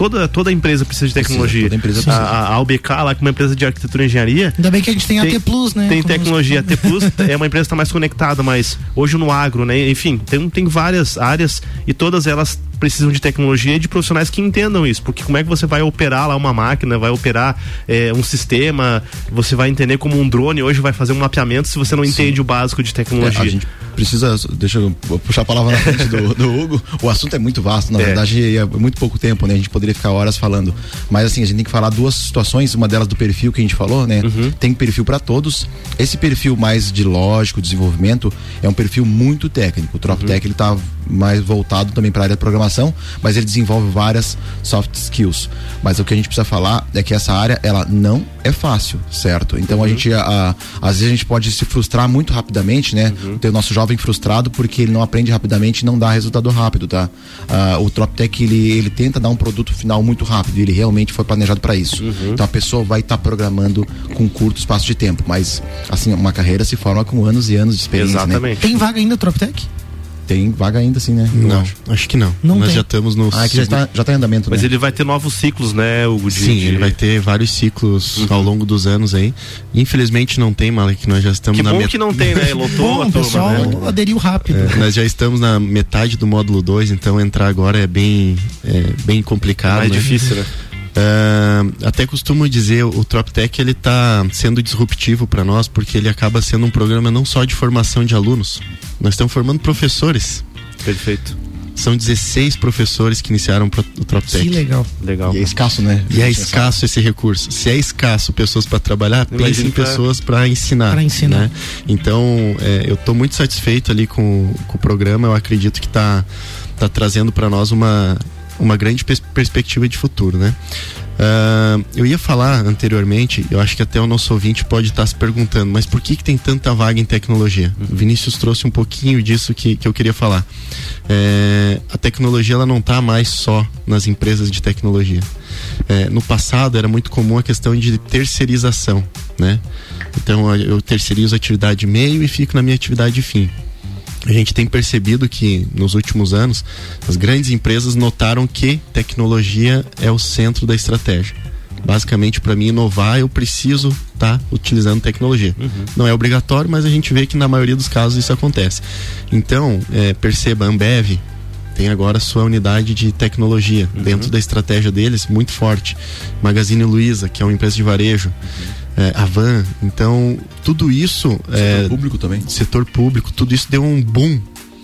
Toda, toda empresa precisa de Precisa, tecnologia. toda empresa a, precisa. a, a UBK, lá, que é uma empresa de arquitetura e engenharia, Ainda bem que a gente tem, a Tem- T Plus, né? tem tecnologia. A T Plus é uma empresa que está mais conectada, mas hoje no agro, né? Enfim, tem, tem várias áreas e todas elas precisam de tecnologia e de profissionais que entendam isso. Porque como é que você vai operar lá uma máquina, vai operar é, um sistema, você vai entender como um drone hoje vai fazer um mapeamento se você não entende o básico de tecnologia. É, a gente precisa, deixa eu puxar a palavra na frente do, do Hugo. O assunto é muito vasto, na É. verdade, é muito pouco tempo, né? A gente poderia ficar horas falando. Mas assim, a gente tem que falar duas situações, uma delas do perfil que a gente falou, né? Uhum. Tem perfil para todos. Esse perfil mais de lógico, desenvolvimento, é um perfil muito técnico. O Uhum. TropTech ele tá mais voltado também para a área de programação, mas ele desenvolve várias soft skills. Mas o que a gente precisa falar é que essa área ela não é fácil, certo? Então a Uhum. gente a- a- às vezes a gente pode se frustrar muito rapidamente, né? Uhum. Ter o nosso jovem frustrado porque ele não aprende rapidamente e não dá resultado rápido, tá? Ah, o TropTech ele, ele tenta dar um produto final muito rápido e ele realmente foi planejado para isso. Uhum. Então a pessoa vai estar programando com curto espaço de tempo, mas assim, uma carreira se forma com anos e anos de experiência, né? Tem vaga ainda, TropTech? Tem vaga ainda sim, né? Eu Não, acho. acho que não. Não Nós tem. já estamos no. Ah, é que já está, já tá em andamento, Mas né? ele vai ter novos ciclos, né, Hugo? de- Sim, de- ele vai ter vários ciclos Uhum. ao longo dos anos aí. Infelizmente não tem, Malek, nós já estamos Que na bom met- que não tem, né? Lotou Bom, a o turma, pessoal né? aderiu rápido. É, nós já estamos na metade do módulo 2, então entrar agora é bem, é, bem complicado. Mais né? difícil, né? Ah, até costumo dizer, o TropTech ele está sendo disruptivo para nós porque ele acaba sendo um programa não só de formação de alunos, nós estamos formando professores. Perfeito. São 16 professores que iniciaram o TropTech. Que legal. Legal. E é escasso, né? E é escasso esse recurso. Se é escasso pessoas para trabalhar, pense em pra- pessoas para ensinar. Pra ensinar. né? Então, é, eu estou muito satisfeito ali com, com o programa. Eu acredito que está tá trazendo para nós uma uma grande pers perspectiva de futuro, né? Uh, eu ia falar anteriormente, eu acho que até o nosso ouvinte pode estar se perguntando, mas por que, que tem tanta vaga em tecnologia? O Vinícius trouxe um pouquinho disso que, que eu queria falar. É, a tecnologia ela não está mais só nas empresas de tecnologia. É, no passado era muito comum a questão de terceirização, né? Então eu terceirizo a atividade meio e fico na minha atividade fim a gente tem percebido que nos últimos anos as grandes empresas notaram que tecnologia é o centro da estratégia. Basicamente, para mim inovar, eu preciso estar tá utilizando tecnologia. Uhum. Não é obrigatório, mas a gente vê que na maioria dos casos isso acontece. Então, é, perceba, a Ambev tem agora sua unidade de tecnologia uhum. dentro da estratégia deles, muito forte. Magazine Luiza, que é uma empresa de varejo. Uhum é, a van. Então, tudo isso. Setor é, público também. Setor público, tudo isso deu um boom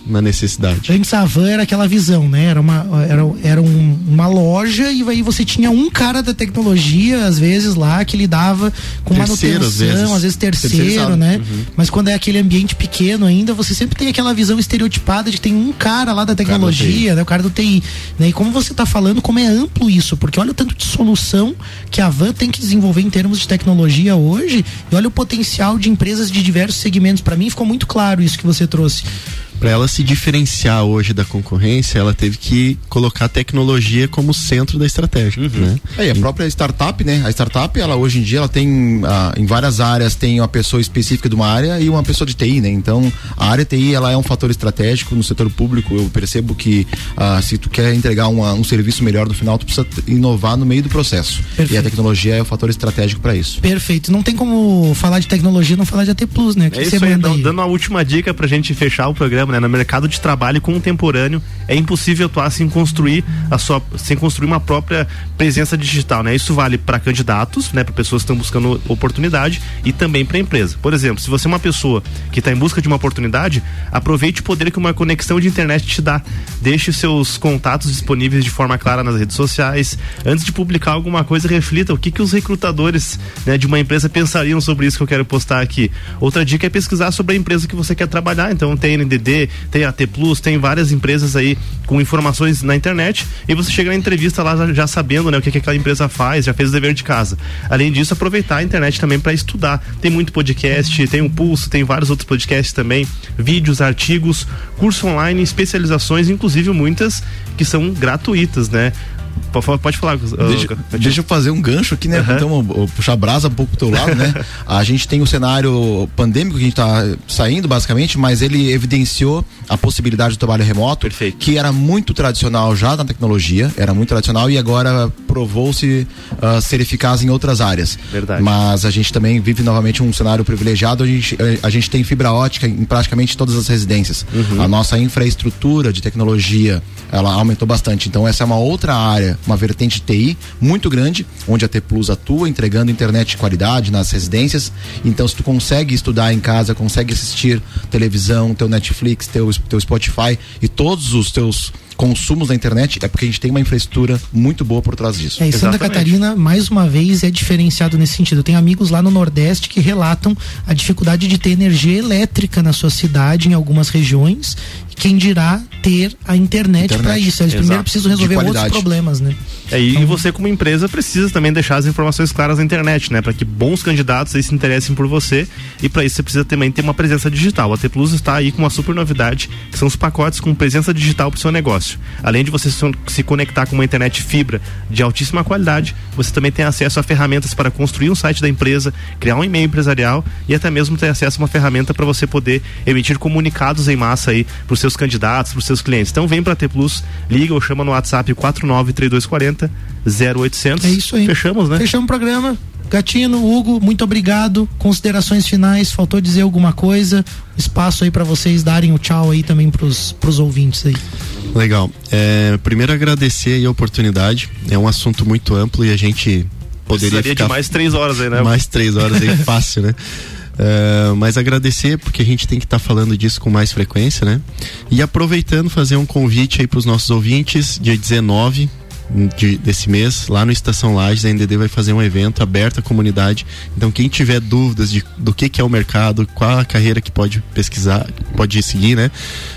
na necessidade. Antes a van era aquela visão, né? Era uma, era, era um, uma loja e aí você tinha um cara da tecnologia, às vezes, lá, que lidava com terceiro, manutenção, às vezes, às vezes terceiro, né? Uhum. Mas quando é aquele ambiente pequeno ainda, você sempre tem aquela visão estereotipada de tem um cara lá da tecnologia, né? O cara do TI. Né? E como você está falando, como é amplo isso, porque olha o tanto de solução que a van tem que desenvolver em termos de tecnologia hoje, e olha o potencial de empresas de diversos segmentos. Para mim ficou muito claro isso que você trouxe para ela se diferenciar hoje da concorrência, ela teve que colocar a tecnologia como centro da estratégia. Uhum. Né? É, e a própria startup, né? A startup, ela hoje em dia, ela tem ah, em várias áreas tem uma pessoa específica de uma área e uma pessoa de TI, né? Então, a área TI, ela é um fator estratégico no setor público. Eu percebo que ah, se tu quer entregar uma, um serviço melhor no final, tu precisa inovar no meio do processo. Perfeito. E a tecnologia é o fator estratégico para isso. Perfeito. Não tem como falar de tecnologia não falar de AT Plus, né? Que é isso aí, aí, dando a última dica pra gente fechar o programa né? No mercado de trabalho contemporâneo é impossível atuar sem construir a sua, sem construir uma própria presença digital, né? Isso vale para candidatos, né? Para pessoas que estão buscando oportunidade e também para empresa. Por exemplo, se você é uma pessoa que está em busca de uma oportunidade, aproveite o poder que uma conexão de internet te dá. Deixe seus contatos disponíveis de forma clara nas redes sociais. Antes de publicar alguma coisa, reflita o que que os recrutadores né, de uma empresa pensariam sobre isso que eu quero postar aqui. Outra dica é pesquisar sobre a empresa que você quer trabalhar. Então tem NDD, tem AT Plus, tem várias empresas aí com informações na internet e você chega na entrevista lá já, já sabendo né, o que, que aquela empresa faz, já fez o dever de casa. Além disso, aproveitar a internet também para estudar. Tem muito podcast, tem o Pulso, tem vários outros podcasts também, vídeos, artigos, curso online, especializações, inclusive muitas que são gratuitas, né? Pode falar. Deixa, uh, deixa eu fazer um gancho aqui, né? Uhum. Então, puxar a brasa um pouco pro teu lado, né? A gente tem o um cenário pandêmico que a gente tá saindo, basicamente, mas ele evidenciou a possibilidade do trabalho remoto, Perfeito. que era muito tradicional já na tecnologia, era muito tradicional e agora provou-se uh, ser eficaz em outras áreas. Verdade. Mas a gente também vive novamente um cenário privilegiado, a gente, a gente tem fibra ótica em praticamente todas as residências. Uhum. A nossa infraestrutura de tecnologia, ela aumentou bastante. Então essa é uma outra área, uma vertente TI muito grande, onde a T Plus atua, entregando internet de qualidade nas residências. Então se tu consegue estudar em casa, consegue assistir televisão, teu Netflix, teu, teu Spotify e todos os teus consumos da internet é porque a gente tem uma infraestrutura muito boa por trás disso. É, e Santa. Catarina, mais uma vez, é diferenciado nesse sentido. Eu tenho amigos lá no Nordeste que relatam a dificuldade de ter energia elétrica na sua cidade, em algumas regiões, quem dirá ter a internet, internet. para isso. Eles Exato. primeiro precisam resolver outros problemas, né? É, e, então, você como empresa precisa também deixar as informações claras na internet, né? Para que bons candidatos aí se interessem por você e para isso você precisa também ter uma presença digital. A T Plus está aí com uma super novidade, que são os pacotes com presença digital para o seu negócio. Além de você se conectar com uma internet fibra de altíssima qualidade, você também tem acesso a ferramentas para construir um site da empresa, criar um e-mail empresarial e até mesmo ter acesso a uma ferramenta para você poder emitir comunicados em massa aí para os seus candidatos, para os seus clientes. Então vem para a T Plus, liga ou chama no WhatsApp 493240 0800. É isso aí. Fechamos, né? Fechamos o programa. Gatino, Hugo, muito obrigado. Considerações finais, faltou dizer alguma coisa? Espaço aí para vocês darem o tchau aí também pros, pros ouvintes aí. Legal. É, primeiro agradecer a oportunidade. É um assunto muito amplo e a gente poderia ficar de mais três horas aí, né? Mais três horas aí, fácil, né? Uh, mas agradecer porque a gente tem que estar tá falando disso com mais frequência, né? E aproveitando fazer um convite aí para os nossos ouvintes, dia 19 de- desse mês, lá no Estação Lages, a NDD vai fazer um evento aberto à comunidade. Então, quem tiver dúvidas de, do que, que é o mercado, qual a carreira que pode pesquisar, pode seguir, né?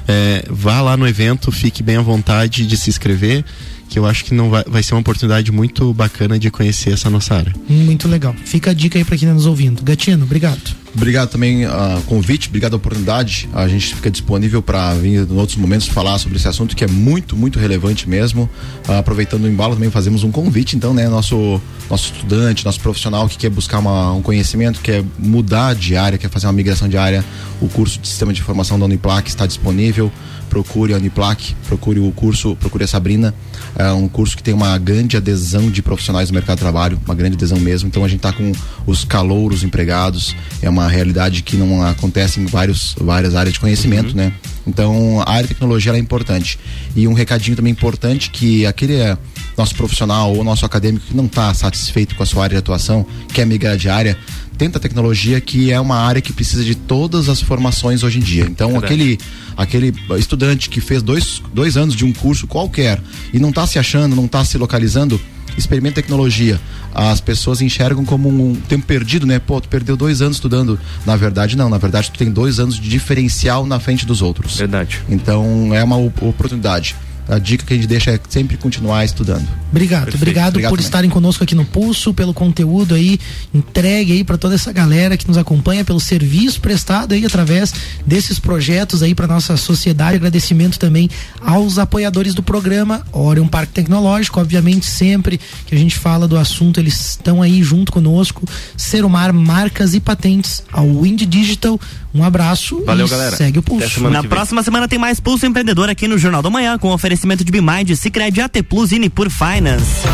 É, vá lá no evento, fique bem à vontade de se inscrever, que eu acho que não vai, vai ser uma oportunidade muito bacana de conhecer essa nossa área. Muito legal. Fica a dica aí pra quem tá nos ouvindo. Gatino, obrigado. Obrigado também a convite, obrigado a oportunidade. A gente fica disponível para vir em outros momentos falar sobre esse assunto que é muito, muito relevante mesmo. Ah, aproveitando o embalo, também fazemos um convite, então, né? Nosso, nosso estudante, nosso profissional que quer buscar uma- um conhecimento, quer mudar de área, quer fazer uma migração de área, o curso de sistema de informação da Uniplac está disponível. Procure a Uniplac, procure o curso, procure a Sabrina. É um curso que tem uma grande adesão de profissionais do mercado de trabalho, uma grande adesão mesmo. Então a gente está com os calouros empregados, é uma realidade que não acontece em vários, várias áreas de conhecimento, né? Então a área de tecnologia é importante. E um recadinho também importante que aquele é nosso profissional ou nosso acadêmico que não está satisfeito com a sua área de atuação, quer migrar de área, tenta a tecnologia que é uma área que precisa de todas as formações hoje em dia. Então Verdade. aquele aquele estudante que fez dois, dois anos de um curso qualquer e não está se achando, não está se localizando, experimenta tecnologia. As pessoas enxergam como um tempo perdido, né? Pô, tu perdeu dois anos estudando. Na verdade, não. Na verdade, tu tem dois anos de diferencial na frente dos outros. Verdade. Então, é uma op- oportunidade. A dica que a gente deixa é sempre continuar estudando. Obrigado, Perfeito. obrigado, Obrigado por também. estarem conosco aqui no Pulso, pelo conteúdo aí entregue aí para toda essa galera que nos acompanha, pelo serviço prestado aí através desses projetos aí para nossa sociedade. Agradecimento também aos apoiadores do programa, Orion Parque Tecnológico, obviamente sempre que a gente fala do assunto, eles estão aí junto conosco. Serumar Marcas e Patentes, ao Wind Digital. Um abraço Valeu, e galera. segue o Pulso. Na próxima semana tem mais Pulso Empreendedor aqui no Jornal da Manhã, com oferecimento de Bimind, Cicred, AT Plus e Nipur Finance.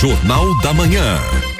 Jornal da Manhã.